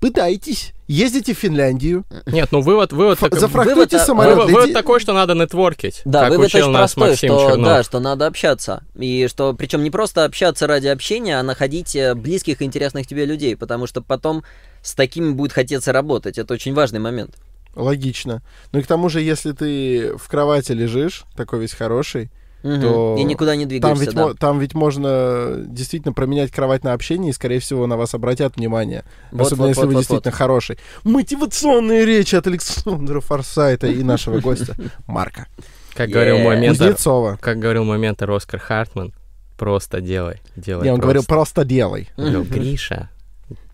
пытайтесь, ездите в Финляндию, Нет, ну вывод, вывод, ф- так- вывод- самолет. вывод, вывод такой, что надо нетворкить. Да, как вывод учил очень нас простой, Максим что, Чернов. да, что надо общаться. И что, причем не просто общаться ради общения, а находить э, близких и интересных тебе людей, потому что потом с такими будет хотеться работать. Это очень важный момент. Логично. Ну и к тому же, если ты в кровати лежишь, такой весь хороший, Мгм. То И никуда не там двигаешься, ведь, да. там ведь можно действительно променять кровать на общение, и, скорее всего, на вас обратят внимание. Вот, Особенно вот, если вот, вы вот, действительно хороший. Мотивационные речи от Александра Форсайта и нашего гостя Марка Как говорил мой ментор, как говорил мой ментор Оскар Хартман, просто делай, делай Не, он говорил, просто делай. Гриша,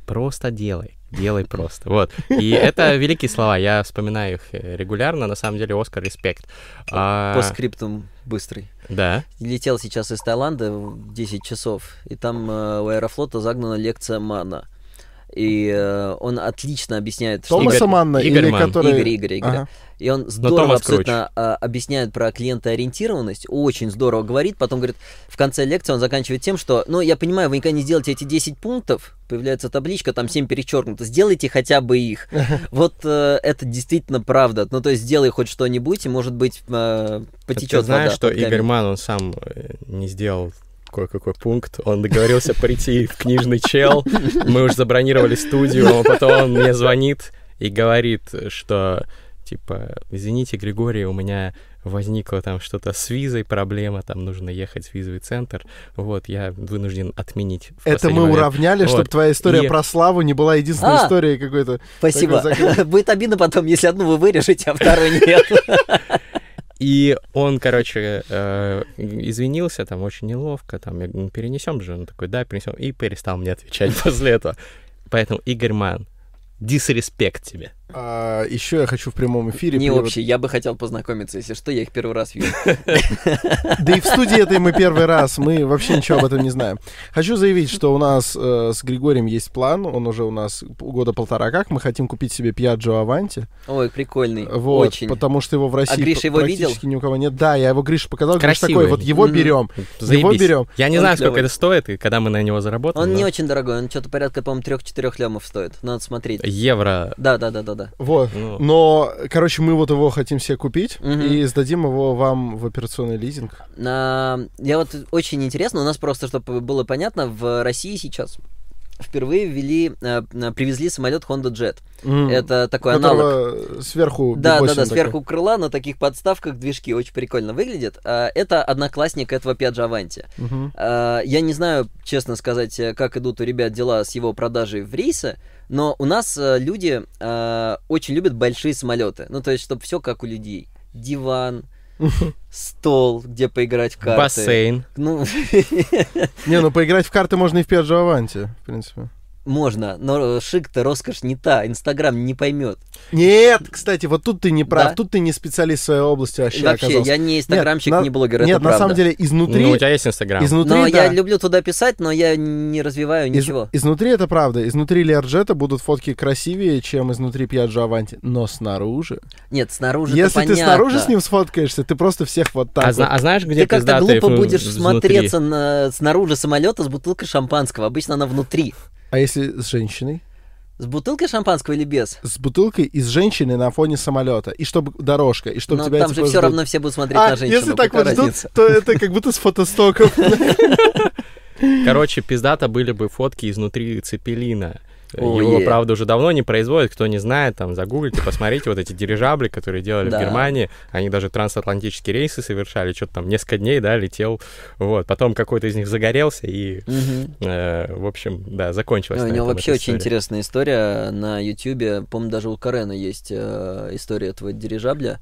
просто делай, делай просто. Вот. И это великие слова, я вспоминаю их э, регулярно, на самом деле, Оскар, респект. А, По скриптум быстрый. Да, Летел сейчас из Таиланда в 10 часов, и там э, у Аэрофлота загнана лекция МАНа. И э, он отлично объясняет, что... Томаса Игорь- Манна или Игорьман. который... Игорь, Игорь, Игорь. Ага. И он здорово Томас абсолютно а, объясняет про клиентоориентированность, очень здорово говорит, потом говорит, в конце лекции он заканчивает тем, что, ну, я понимаю, вы никогда не сделаете эти 10 пунктов, появляется табличка, там 7 перечеркнуто, сделайте хотя бы их. Вот э, это действительно правда. Ну, то есть сделай хоть что-нибудь, и, может быть, э, потечет Ты знаешь, вода что. Игорь Ман, он сам э, не сделал кое-какой пункт. Он договорился прийти в книжный чел. Мы уже забронировали студию, а потом он мне звонит и говорит, что типа, извините, Григорий, у меня возникло там что-то с визой, проблема, там нужно ехать в визовый центр. Вот, я вынужден отменить. Это мы момент». уравняли, Вот. чтобы твоя история И- про славу не была единственной А! историей какой-то. Спасибо. Такой. Будет обидно потом, если одну вы вырежете, а вторую нет. И он, короче, э, извинился, там очень неловко, там, «Ну, перенесем же, он такой, да, перенесем, и перестал мне отвечать после этого. Поэтому, Игорь Ман, дисреспект тебе. А, еще я хочу в прямом эфире... Не привод- общий, я бы хотел познакомиться, если что, я их первый раз вижу. Да и в студии этой мы первый раз, мы вообще ничего об этом не знаем. Хочу заявить, что у нас э, с Григорием есть план, он уже у нас года полтора как, мы хотим купить себе Piaggio Avanti, Ой, прикольный, вот, очень. потому что его в России Гриша п- его видел? практически ни у кого нет. Да, я его Грише показал, Гриша Красивый. такой, вот его Мгм. берем. Заебись. берем. Я не Он знаю, сколько это стоит, и когда мы на него заработаем. Он но не очень дорогой, он что-то порядка, по-моему, 3-4 лямов стоит. Надо смотреть. Евро. Да, да, да, да, да. Вот. Ну. Но, короче, мы вот его хотим себе купить Мгм. и сдадим его вам в операционный лизинг. На... Я вот очень интересно, у нас просто, чтобы было понятно, в России сейчас впервые ввели, э, привезли самолет Honda Jet. М. Это такой аналог. Сверху Да, да, да, такой. сверху крыла на таких подставках движки очень прикольно выглядит. А, Это одноклассник этого Piaggio Avanti. А, Я не знаю, честно сказать, э, как идут у ребят дела с его продажей в рейсы, но у нас э, люди э, очень любят большие самолеты. Ну, то есть, чтобы все как у людей. Диван, стол, где поиграть в карты. Бассейн. Ну, Не, ну поиграть в карты можно и в Piaggio Avanti, в принципе. Можно, но шик-то роскошь не та, Инстаграм не поймет. Нет, кстати, вот тут ты не прав, Да? тут ты не специалист в своей области вообще, Вообще, оказался. я не инстаграмщик, на- не блогер, Нет, это на правда. самом деле изнутри, Ну, у тебя есть Инстаграм. изнутри, Но да. я люблю туда писать, но я не развиваю Из- ничего. изнутри это правда. Изнутри Леарджета будут фотки красивее, чем изнутри Piaggio Avanti. Но снаружи... Нет, снаружи Если ты понятно. снаружи с ним сфоткаешься, ты просто всех вот так А, вот. а знаешь, где Ты как-то глупо будешь внутри? смотреться на, снаружи самолета с бутылкой шампанского. Обычно она внутри. А если с женщиной? С бутылкой шампанского или без? С бутылкой и с женщиной на фоне самолета. И чтобы дорожка, и чтобы Но тебя там же все ждут. равно все будут смотреть А, на женщину. если так вот ждут, то это как будто с фотостоков. Короче, пиздато были бы фотки изнутри Цепелина. О, Его, е. правда, уже давно не производят, кто не знает, там, загуглите, посмотрите вот эти дирижабли, которые делали Да. в Германии, они даже трансатлантические рейсы совершали, что-то там несколько дней, да, летел, вот, потом какой-то из них загорелся, и, э, в общем, да, закончилось у него вообще очень интересная история на Ютьюбе. Помню, даже у Карена есть э, история этого дирижабля.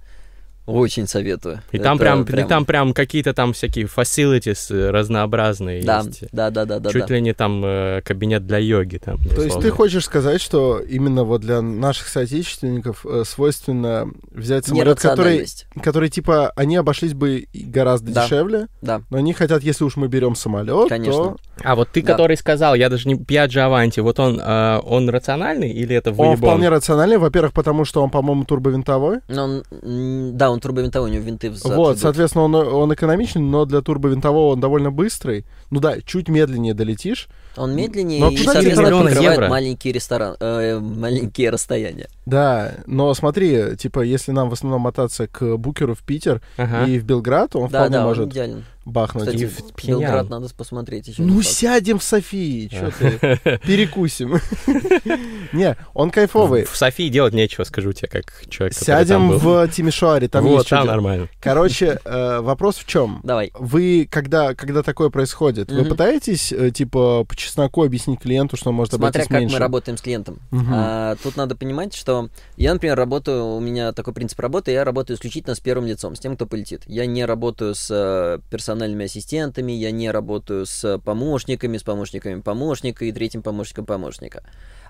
Очень советую. И там Это прям, и там прям какие-то там всякие facilities э, разнообразные Да, есть. да, да, да, да. Чуть да. ли не там э, кабинет для йоги там. То есть ты хочешь сказать, что именно вот для наших соотечественников э, свойственно взять самолет, который, который типа они обошлись бы гораздо Да. дешевле, Да. но они хотят, если уж мы берем самолет, Конечно. то А вот ты, Да. который сказал, я даже не Piaggio Avanti, вот он, э, он рациональный или это он выебон? вполне рациональный. Во-первых, потому что он, по-моему, турбовинтовой. Но он, м, да, он турбовинтовой, у него винты взад вот, идут. соответственно, он, он экономичный, но для турбовинтового он довольно быстрый. Ну да, чуть медленнее долетишь. Он медленнее Но и, соответственно, покрывает евро? маленькие ресторан, э, маленькие расстояния. Да, но смотри, типа, если нам в основном мотаться к Букеру в Питер Ага. и в Белград, он Да, вполне да, он может идеален. Бахнуть. Кстати, И в Пхеньян. Белград надо посмотреть еще. Ну, сядем в Софии, что ты, перекусим. Не, он кайфовый. В Софии делать нечего, скажу тебе, как человек, Сядем в Тимишуаре, там вот, есть что там нормально. Короче, э, вопрос в чем? Давай. Вы, когда, когда такое происходит, вы пытаетесь, э, типа, по чесноку объяснить клиенту, что он может Смотря обойтись как меньше? мы работаем с клиентом. А, тут надо понимать, что я, например, работаю, у меня такой принцип работы, я работаю исключительно с первым лицом, с тем, кто полетит. Я не работаю с э, персональными ассистентами, я не работаю с помощниками, с помощниками помощника и третьим помощником помощника.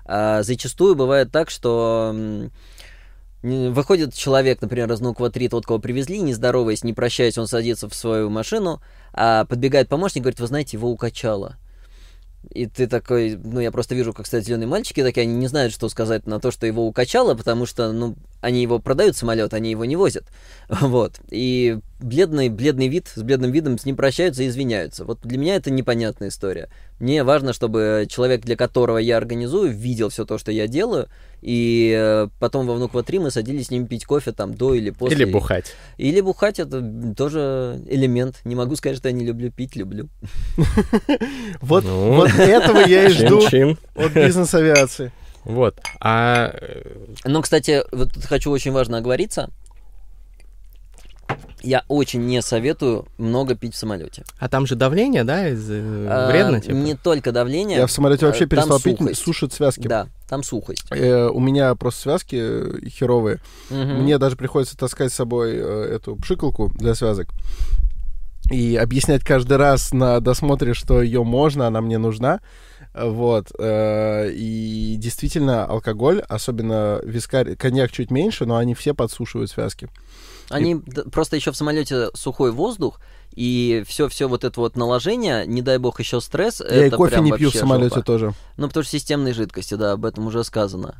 А, зачастую бывает так, что выходит человек, например, из Нуква-3, тот, кого привезли, не здороваясь, не прощаясь, он садится в свою машину, а подбегает помощник, говорит, вы знаете, его укачало. И ты такой, ну, я просто вижу, как стоят зеленые мальчики, такие, они не знают, что сказать на то, что его укачало, потому что, ну, они его продают самолет, они его не возят. Вот. И бледный, бледный вид, с бледным видом с ним прощаются и извиняются. Вот для меня это непонятная история. Мне важно, чтобы человек, для которого я организую, видел все то, что я делаю, и э, потом во Внуково 3 мы садились с ним пить кофе там до или после. Или бухать. Или бухать, это тоже элемент. Не могу сказать, что я не люблю пить, люблю. Вот, Ну. вот этого я и жду от бизнес-авиации. Вот. А Ну, кстати, вот тут хочу очень важно оговориться. Я очень не советую много пить в самолете. а там же давление, да, из А, вредно, типа? Не только давление. Я в самолете вообще э, перестал пить, сушат связки. Да, там сухость. Э, у меня просто связки э, херовые. Мгм. Мне даже приходится таскать с собой э, эту пшикалку для связок. И объяснять каждый раз на досмотре, что ее можно, она мне нужна. Э, Вот. э, И действительно, алкоголь, особенно вискарь, коньяк чуть меньше, но они все подсушивают связки. Они д- просто еще в самолете сухой воздух, и все-все вот это вот наложение, не дай бог еще стресс. Я и это кофе прям не пью в самолете жопа. тоже. Ну, потому что системные жидкости, да, об этом уже сказано.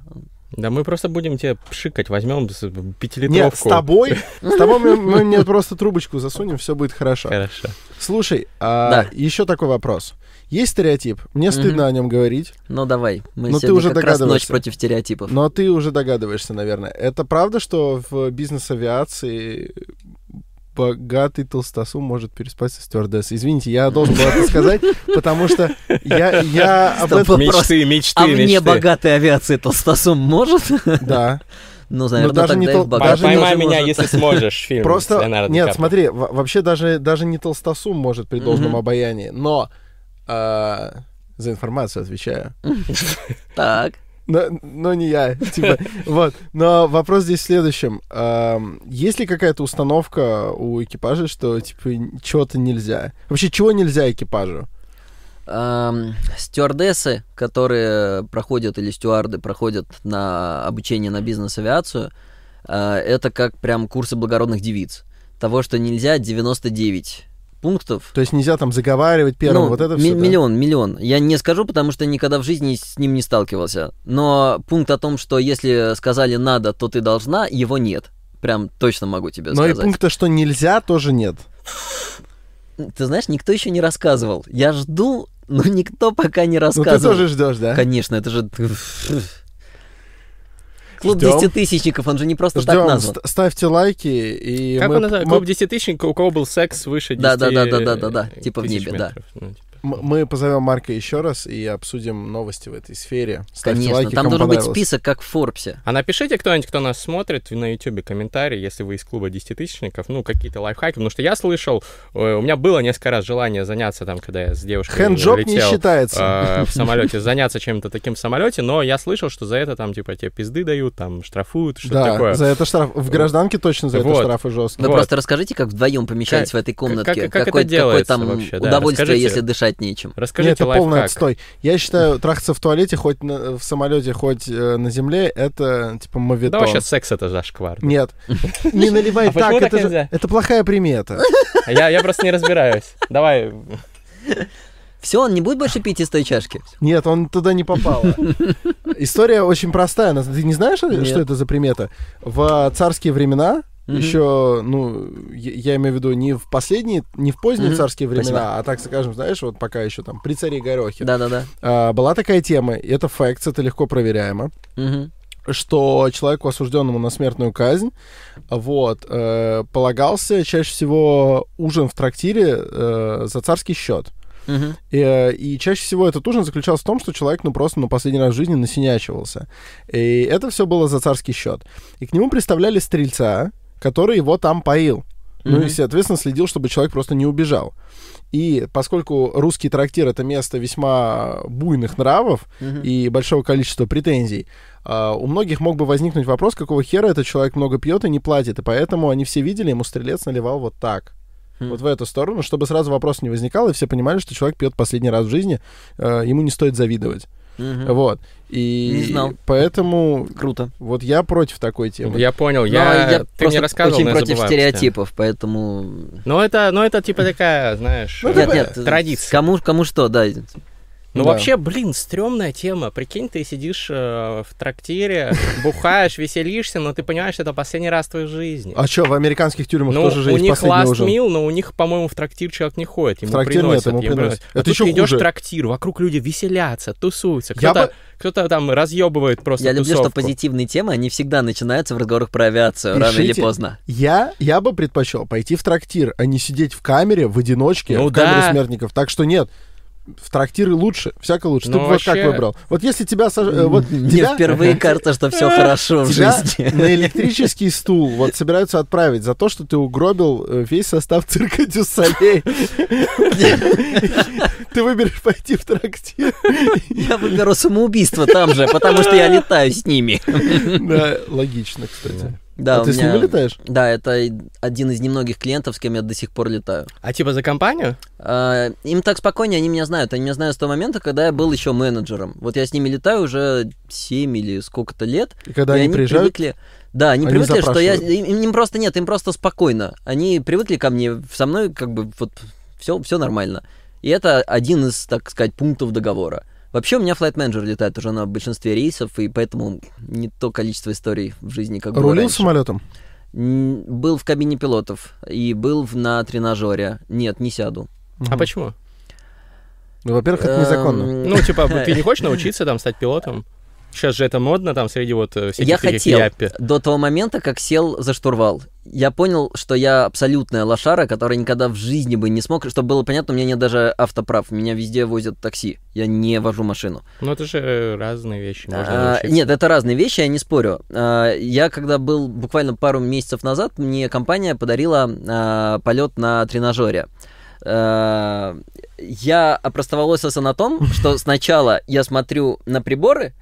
Да мы просто будем тебе пшикать, возьмем с- Нет, пятилитровку. с тобой, с тобой мы, мы мне просто трубочку засунем, все будет хорошо. Хорошо. Слушай, а Да. еще такой вопрос. Есть стереотип, мне стыдно о нем говорить, Ну, давай, мы Ну, ты уже как раз ночь против стереотипов. но ты уже догадываешься, наверное. Это правда, что в бизнес-авиации богатый толстосум может переспать со стюардессой? Извините, я должен был это сказать, потому что я, я об этом... Мечты, мечты, А вне мечты. богатой авиации толстосум может? Да. Ну, наверное, даже тогда не тол- даже не- Поймай тоже меня, может. если сможешь, фильм Просто, Леонардо нет, Ди Каприо. смотри, во- вообще даже, даже не толстосум может при должном Мгм. обаянии, но а, за информацию отвечаю. Так. Но, но не я, типа, вот. Но вопрос здесь в следующем. Есть ли какая-то установка у экипажа, что, типа, чего-то нельзя? Вообще, чего нельзя экипажу? Ам, стюардессы, которые проходят, или стюарды проходят на обучение на бизнес-авиацию, а, это как прям курсы благородных девиц. Того, что нельзя, 99 пунктов. То есть нельзя там заговаривать первым, Ну, вот это все. Миллион, миллион. Я не скажу, потому что никогда в жизни с ним не сталкивался. Но пункт о том, что если сказали надо, то ты должна, его нет. Прям точно могу тебе Но и сказать. пункта, что нельзя, тоже нет. Ты знаешь, никто еще не рассказывал. Я жду, но никто пока не Ну, ты рассказывал. тоже ждешь, да? Конечно, это же... Клуб десятитысячников, он же не просто так Ждем, назван. ст- ставьте лайки, и Как мы, он называется? Клуб 10 тысяч, у кого был секс выше 10 Да, да, да, да, да, да, да, э, типа в небе, да. Мы позовем Марка еще раз и обсудим новости в этой сфере. Ставьте Конечно, лайки, там должен быть список, как в Форбсе. А напишите кто-нибудь, кто нас смотрит на YouTube комментарий, если вы из клуба десятитысячников, ну, какие-то лайфхаки, потому что я слышал, э, у меня было несколько раз желание заняться там, когда я с девушкой Хэнджоп не летел считается. э, в самолете, заняться чем-то таким в самолете, но я слышал, что за это там, типа, тебе пизды дают, там, штрафуют, что-то Да, такое. за это штраф. В гражданке точно за это Вот. штрафы жесткие. Вы Вот. просто расскажите, как вдвоем помещаетесь Как- в этой комнатке. как- как это какое, какое делается там вообще, да, удовольствие, расскажите. если дышать нечем. Расскажите Нет, это полный лайфхак. отстой. Я считаю, трахаться в туалете хоть на- в самолете, хоть э, на земле, это типа мовито. Да вообще секс это зашквар. Нет, не наливай А так, это, же- нельзя? это плохая примета. Я, я просто не разбираюсь. Давай. Все, он не будет больше пить из той чашки. Нет, он туда не попал. История очень простая. Ты не знаешь, Нет. что это за примета? В царские времена, Мгм. еще, ну, я, я имею в виду не в последние, не в поздние Мгм. царские времена, Спасибо. а так скажем, знаешь, вот пока еще там при царе Горохе. Да-да-да. А, была такая тема, и это факт, это легко проверяемо. Мгм. что человеку, осужденному на смертную казнь, вот, э, полагался чаще всего ужин в трактире э, за царский счет. Мгм. И, э, и чаще всего этот ужин заключался в том, что человек, ну, просто, ну, последний раз в жизни насинячивался. И это все было за царский счет. И к нему представляли стрельца, который его там поил. Ну и, соответственно, следил, чтобы человек просто не убежал. И поскольку русский трактир — это место весьма буйных нравов Мгм. и большого количества претензий, а, у многих мог бы возникнуть вопрос, какого хера этот человек много пьет и не платит. И поэтому они все видели, ему стрелец наливал вот так. Хм. Вот в эту сторону, чтобы сразу вопрос не возникал, и все понимали, что человек пьет последний раз в жизни, э, ему не стоит завидовать. Мгм. Вот. И Не знал. поэтому Круто. вот я против такой темы. Я понял, Но я... я Ты мне рассказывал, очень но против забываю стереотипов, поэтому... Ну это, ну это типа такая, знаешь, Ну, э, Нет, нет, традиция. Кому, кому что, да. Ну, Да. вообще, блин, стрёмная тема. Прикинь, ты сидишь э, в трактире, бухаешь, веселишься, но ты понимаешь, что это последний раз в твоей жизни. А что, в американских тюрьмах ну, тоже же у есть них last ужин? meal, но у них, по-моему, в трактир человек не ходит. Ему трактир нет, приносят, ему приносят. А Это тут ещё ты идешь в трактир, вокруг люди веселятся, тусуются. Кто-то, бы- кто-то там разъебывает просто Я люблю, что позитивные темы, они всегда начинаются в разговорах про авиацию, рано или Пишите. поздно. Я, я бы предпочел пойти в трактир, а не сидеть в камере в одиночке, Ну в камере да. смертников. Так что нет, в трактиры лучше, всяко лучше. Ты Ну, бы вот как вообще- выбрал? Вот если тебя... сож- э, Вот Мне тебя- впервые кажется, что все хорошо в жизни. на электрический стул вот собираются отправить за то, что ты угробил э, весь состав цирка Дюссалей. Ты выберешь пойти в трактир. Я выберу самоубийство там же, потому что я летаю с ними. Да, логично, кстати. Да, А ты с меня- ними летаешь? Да, это один из немногих клиентов, с кем я до сих пор летаю. А типа за компанию? А, Им так спокойнее, они меня знают. Они меня знают с того момента, когда я был еще менеджером. Вот я с ними летаю уже 7 или сколько-то лет. И когда и они приезжают, привыкли... Да, они, они привыкли, что я... Им, им просто нет, им просто спокойно. Они привыкли ко мне, со мной как бы вот все, все нормально. И это один из, так сказать, пунктов договора. Вообще у меня флайт менеджер летает уже на большинстве рейсов, и поэтому не то количество историй в жизни, как было рулил раньше. самолетом? Был в кабине пилотов и был в- на тренажере. Нет, не сяду. А почему? Ну, Во-первых, это незаконно. Эм, Ну, типа, ты не хочешь научиться там стать пилотом? Сейчас же это модно там среди вот э, всяких Я хотел яппи. до того момента, как сел за штурвал. Я понял, что я абсолютная лошара, которая никогда в жизни бы не смог. Чтобы было понятно, у меня нет даже автоправ. Меня везде возят такси. Я не вожу машину. Ну, это же разные вещи, можно А, нет, это разные вещи, я не спорю. А, я когда был буквально пару месяцев назад, мне компания подарила а, полет на тренажере. А, я опростоволосился на том, что сначала я смотрю на приборы,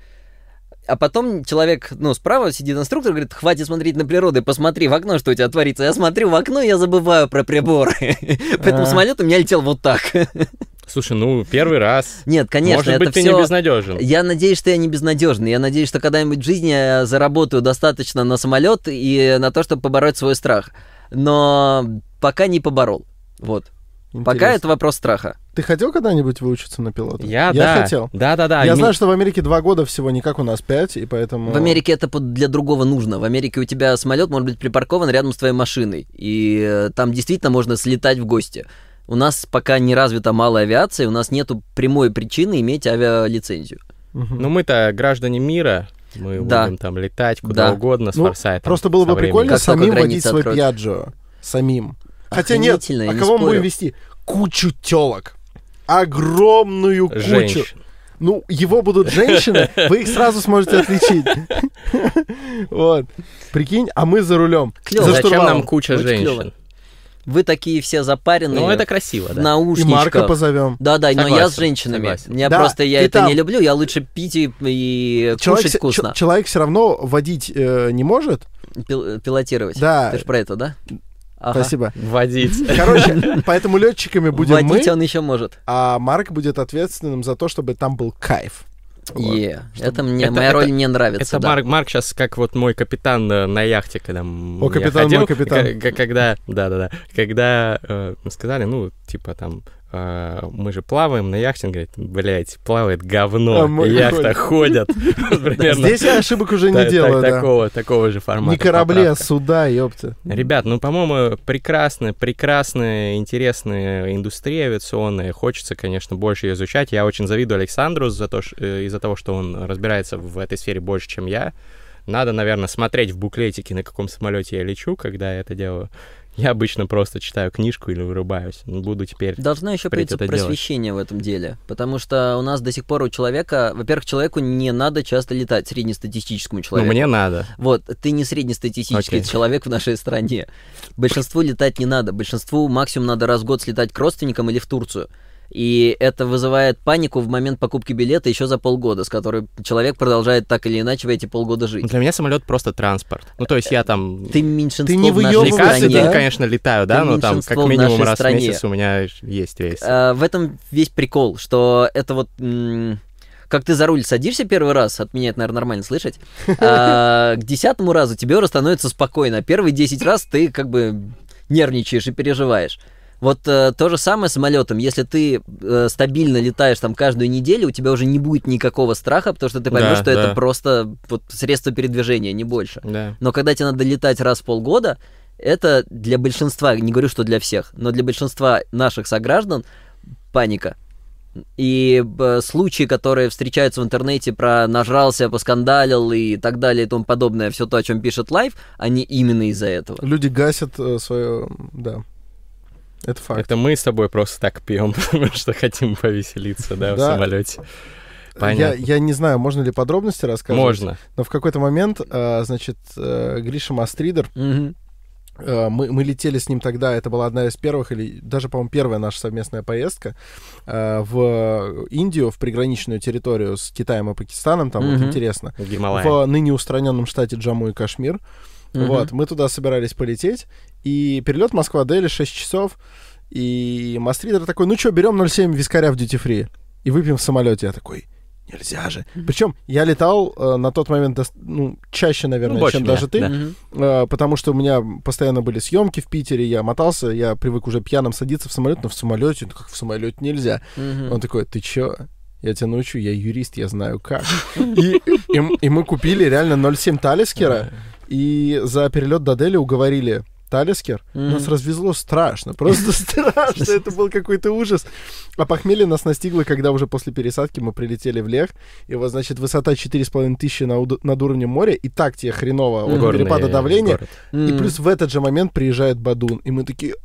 а потом человек, ну, справа сидит инструктор, говорит, хватит смотреть на природу, посмотри в окно, что у тебя творится. Я смотрю в окно, и я забываю про приборы. Поэтому А. самолет у меня летел вот так. Слушай, ну, первый раз. Нет, конечно, Может это быть, ты все... не безнадежен. Я надеюсь, что я не безнадежный. Я надеюсь, что когда-нибудь в жизни я заработаю достаточно на самолет и на то, чтобы побороть свой страх. Но пока не поборол. Вот. Пока Интересно. это вопрос страха. Ты хотел когда-нибудь выучиться на пилота? Я, Я да. хотел. Да, да, да. Я И знаю, ми- что в Америке два года всего, не как у нас пять, и поэтому... В Америке это для другого нужно. В Америке у тебя самолет может быть припаркован рядом с твоей машиной. И э, там действительно можно слетать в гости. У нас пока не развита малая авиация, у нас нету прямой причины иметь авиалицензию. Мгм. Ну, мы-то граждане мира. Мы Да. будем там летать куда Да. угодно с Ну, форсайтом. Просто было бы прикольно Как самим водить свой откроют. пьяджо. Самим. Хотя нет, а не кого мы будем вести? Кучу телок. Огромную кучу. Женщин. Ну, его будут женщины, вы их сразу сможете отличить. Вот. Прикинь, а мы за рулем. Клёво. За Зачем нам куча женщин? Вы такие все запаренные. Ну, это красиво, да. И наушничках. Марка позовем. Да, да, но я с женщинами. согласен. Я Да, просто я и это там- не люблю, я лучше пить и, и Человек, кушать вкусно. ч- человек все равно водить э, не может. Пил- пилотировать. Да. Ты же про это, да? Ага. Спасибо. Водить. Короче, поэтому летчиками будем Водить мы, он еще может. а Марк будет ответственным за то, чтобы там был кайф. Вот. Е, это мне, Это- моя это- роль мне нравится. Это да. Марк, Марк сейчас как вот мой капитан э, на яхте, когда О, я капитан, ходил, мой капитан. к- к- когда, да, да, да, когда э, мы сказали, ну, типа там, мы же плаваем на яхте, он говорит, блядь, плавает говно, А мы яхта ходят. Примерно Здесь я ошибок уже не делаю. Такого, такого же формата. Не корабли, а суда, ёпта. Ребят, ну, по-моему, прекрасная, прекрасная, интересная индустрия авиационная. Хочется, конечно, больше ее изучать. Я очень завидую Александру за то, э, из-за того, что он разбирается в этой сфере больше, чем я. Надо, наверное, смотреть в буклетике, на каком самолете я лечу, когда я это делаю. Я обычно просто читаю книжку или вырубаюсь. Ну, Буду теперь... Должно еще появиться это делать. просвещение в этом деле. Потому что у нас до сих пор у человека, во-первых, человеку не надо часто летать, среднестатистическому Ну, человеку. мне надо. Вот, ты не среднестатистический Окей. человек в нашей стране. Большинству летать не надо. Большинству максимум надо раз в год слетать к родственникам или в Турцию. И это вызывает панику в момент покупки билета еще за полгода, с которой человек продолжает так или иначе в эти полгода жить. Для меня самолет просто транспорт. Ну, то есть я там... Ты меньшинство Ты не в нашей стране. да? конечно, летаю, да, Ты но там как минимум раз стране. в месяц у меня есть рейс. А, в этом весь прикол, что это вот... м, как ты за руль садишься первый раз, от меня это, наверное, нормально слышать, а, к десятому разу тебе уже становится спокойно. а Первые 10 раз ты как бы нервничаешь и переживаешь. Вот э, то же самое с самолетом. Если ты э, стабильно летаешь там каждую неделю, у тебя уже не будет никакого страха, потому что ты поймешь, Да, что это да. просто вот, средство передвижения, не больше. Да. Но когда тебе надо летать раз в полгода, это для большинства, не говорю, что для всех, но для большинства наших сограждан паника. И э, случаи, которые встречаются в интернете про нажрался, поскандалил и так далее и тому подобное, все то, о чем пишет Life, они именно из-за этого. Люди гасят свое... Да. Это факт. Это мы с тобой просто так пьем, потому что хотим повеселиться, да, в самолете. Я, Понятно. я не знаю, можно ли подробности рассказать. Можно. Но в какой-то момент, а, значит, э, Гриша Мастридер, э, мы, мы летели с ним тогда, это была одна из первых, или даже, по-моему, первая наша совместная поездка э, в Индию, в приграничную территорию с Китаем и Пакистаном, там вот Мгм. интересно, Гималай. в ныне устраненном штате Джамму и Кашмир. Мгм. Вот, мы туда собирались полететь, и перелет Москва-Дели 6 часов, и Мастридер такой, ну что, берем 0,7 вискаря в дьюти-фри и выпьем в самолете. Я такой, нельзя же. Причем я летал э, на тот момент ну, чаще, наверное, Ну, больше чем меня, даже ты, да. Мгм. э, потому что у меня постоянно были съемки в Питере, я мотался, я привык уже пьяным садиться в самолет, но в самолете, ну как в самолете нельзя. Мгм. Он такой, ты чё? Я тебя научу, я юрист, я знаю как. И, и м- и мы купили реально 0,7 Талискера, и за перелет до Дели уговорили Талискер. Мгм. Нас развезло страшно, просто страшно. Это был какой-то ужас. А похмелье нас настигло, когда уже после пересадки мы прилетели в Лех. И вот, значит, высота 4,5 тысячи на уд- над уровнем моря. И так тебе хреново от Горный перепада давления. И плюс в этот же момент приезжает Бадун. И мы такие,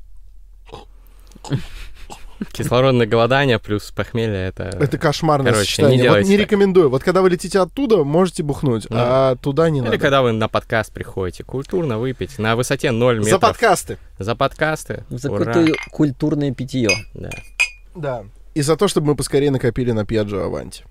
Кислородное голодание плюс похмелье это... это кошмарное Короче, сочетание. не вот делайте не так. рекомендую. Вот когда вы летите оттуда, можете бухнуть, Ну. а туда не Или надо. когда вы на подкаст приходите, культурно выпить на высоте 0 метров. За подкасты. За подкасты. За Ура. какое-то культурное питье. Да. Да. И за то, чтобы мы поскорее накопили на Пьяджо Аванти.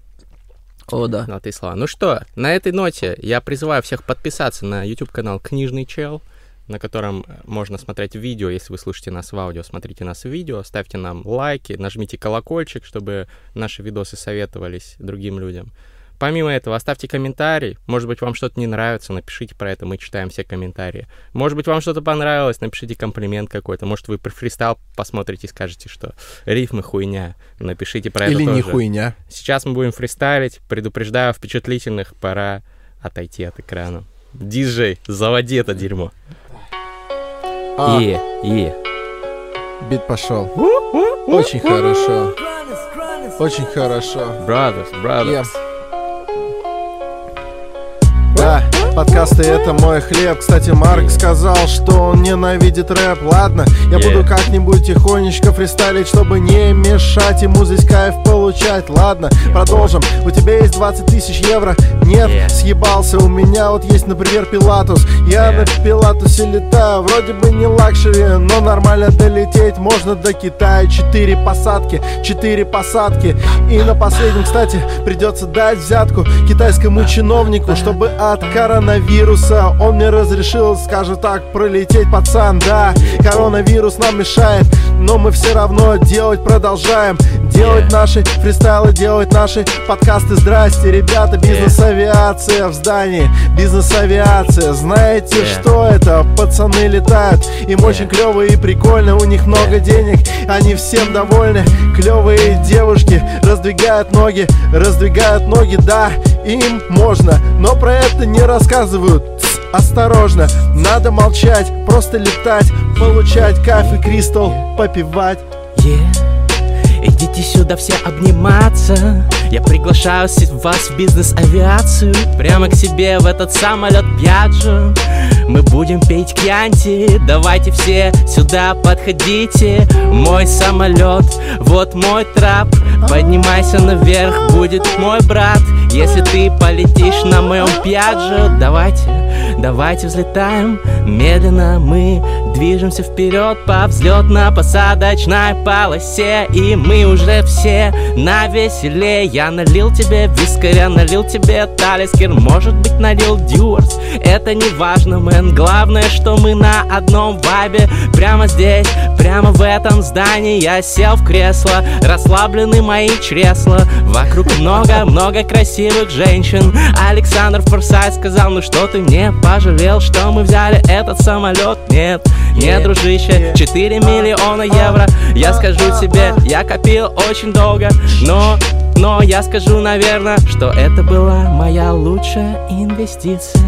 О, да. Золотые слова. Ну что, на этой ноте я призываю всех подписаться на YouTube-канал «Книжный чел», на котором э, можно смотреть видео. Если вы слушаете нас в аудио, смотрите нас в видео, ставьте нам лайки, нажмите колокольчик, чтобы наши видосы советовались другим людям. Помимо этого, оставьте комментарий. Может быть, вам что-то не нравится, напишите про это, мы читаем все комментарии. Может быть, вам что-то понравилось, напишите комплимент какой-то. Может, вы про фристайл посмотрите и скажете, что рифмы хуйня. Напишите про Или это не тоже. хуйня. Сейчас мы будем фристайлить. Предупреждаю впечатлительных, пора отойти от экрана. Диджей, заводи это дерьмо. А, И, и. бит пошел. Очень хорошо. Очень хорошо. Brothers, brothers. Yeah. Да, подкасты это мой хлеб. Кстати, Марк сказал, что он ненавидит рэп. Ладно, я Yeah. буду как-нибудь тихонечко фристайлить, чтобы не мешать ему здесь кайф получать. Ладно, продолжим. У тебя есть 20 тысяч евро? Нет, Yeah. съебался. У меня вот есть, например, Пилатус. Я Yeah. на Пилатусе летаю. Вроде бы не luxury, но нормально долететь можно до Китая. Четыре посадки, четыре посадки. И на последнем, кстати, придется дать взятку китайскому чиновнику, чтобы от коронавируса он мне разрешил, скажем так, пролететь, пацан. Да, коронавирус нам мешает, но мы все равно делать продолжаем. Делать наши фристайлы, делать наши подкасты. Здрасте, ребята, бизнес-авиация в здании. Бизнес-авиация, знаете, что это? Пацаны летают, им очень клево и прикольно, у них много денег, они всем довольны. Клевые девушки раздвигают ноги, раздвигают ноги, да, им можно, но про это не рассказывают. Осторожно, надо молчать, просто летать, получать кайф и кристалл, попивать. Yeah. Идите сюда все обниматься. Я приглашаю вас в бизнес-авиацию. Прямо к себе в этот самолет Пьяджо Мы будем петь кьянти. Давайте все сюда подходите. Мой самолет, вот мой трап. Поднимайся наверх, будет мой брат. Если ты полетишь на моем Пьяджо Давайте, давайте взлетаем Медленно. Мы движемся вперед по взлетно-посадочной полосе. И мы уже все на веселе Я налил тебе вискаря, налил тебе талискер. Может быть налил дюрс, это не важно, мэн. Главное, что мы на одном вайбе. Прямо здесь, прямо в этом здании. Я сел в кресло, расслаблены мои чресла. Вокруг много-много красивых женщин. Александр Форсайт сказал, ну что ты мне пожалел, что мы взяли этот самолет. Нет, нет, дружище, 4 миллиона евро. Я скажу тебе, я копил очень долго Но, но я скажу, наверное, что это была моя лучшая инвестиция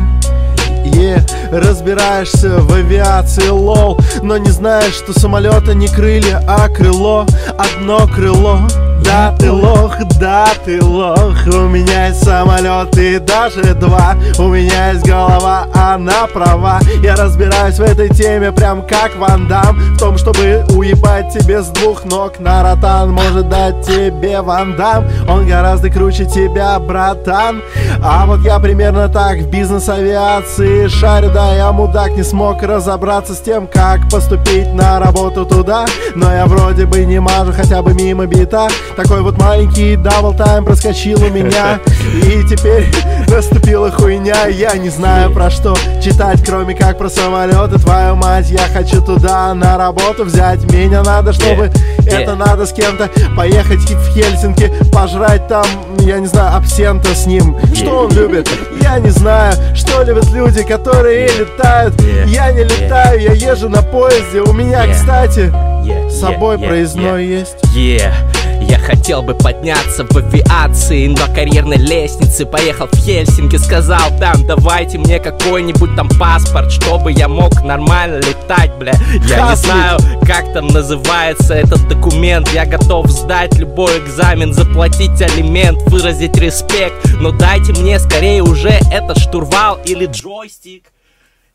Е, разбираешься в авиации, лол. Но не знаешь, что самолета не крылья, а крыло. Одно крыло. Да, ты лох, да, ты лох. У меня есть самолет и даже два. У меня есть голова, она права. Я разбираюсь в этой теме прям как Ван Дам. В том, чтобы уебать тебе с двух ног. Наратан может дать тебе Ван Дам. Он гораздо круче тебя, братан. А вот я примерно так в бизнес-авиации шарю. Да, я мудак, не смог разобраться с тем, как поступить на работу туда. Но я вроде бы не мажу хотя бы мимо бита. Такой вот маленький double time проскочил у меня. И теперь наступила хуйня. Я не знаю про что читать, кроме как про самолеты Твою мать, я хочу туда на работу взять Меня надо, чтобы Yeah. это надо с кем-то Поехать в Хельсинки, пожрать там, я не знаю, абсента с ним Что он любит? Я не знаю Что любят люди, которые летают Yeah. Я не Yeah. летаю, я езжу на поезде У меня, Yeah. кстати, Yeah, с собой yeah, yeah, проездной yeah. есть Yeah. Я хотел бы подняться в авиации на карьерной лестнице Поехал в Хельсинки, сказал там Давайте мне какой-нибудь там паспорт Чтобы я мог нормально летать, бля Я не знаю, как там называется этот документ Я готов сдать любой экзамен Заплатить алимент, выразить респект Но дайте мне скорее уже этот штурвал или джойстик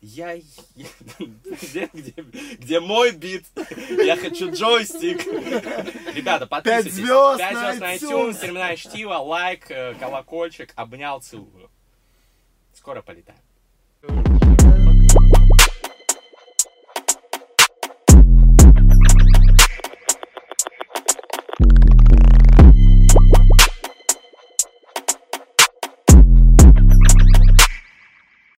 я... Где, где, где мой бит? Я хочу джойстик. Ребята, подписывайтесь. звезд Пять звезд на iTunes. iTunes, терминальное чтиво, лайк, э, колокольчик, обнял, целую. Скоро полетаем.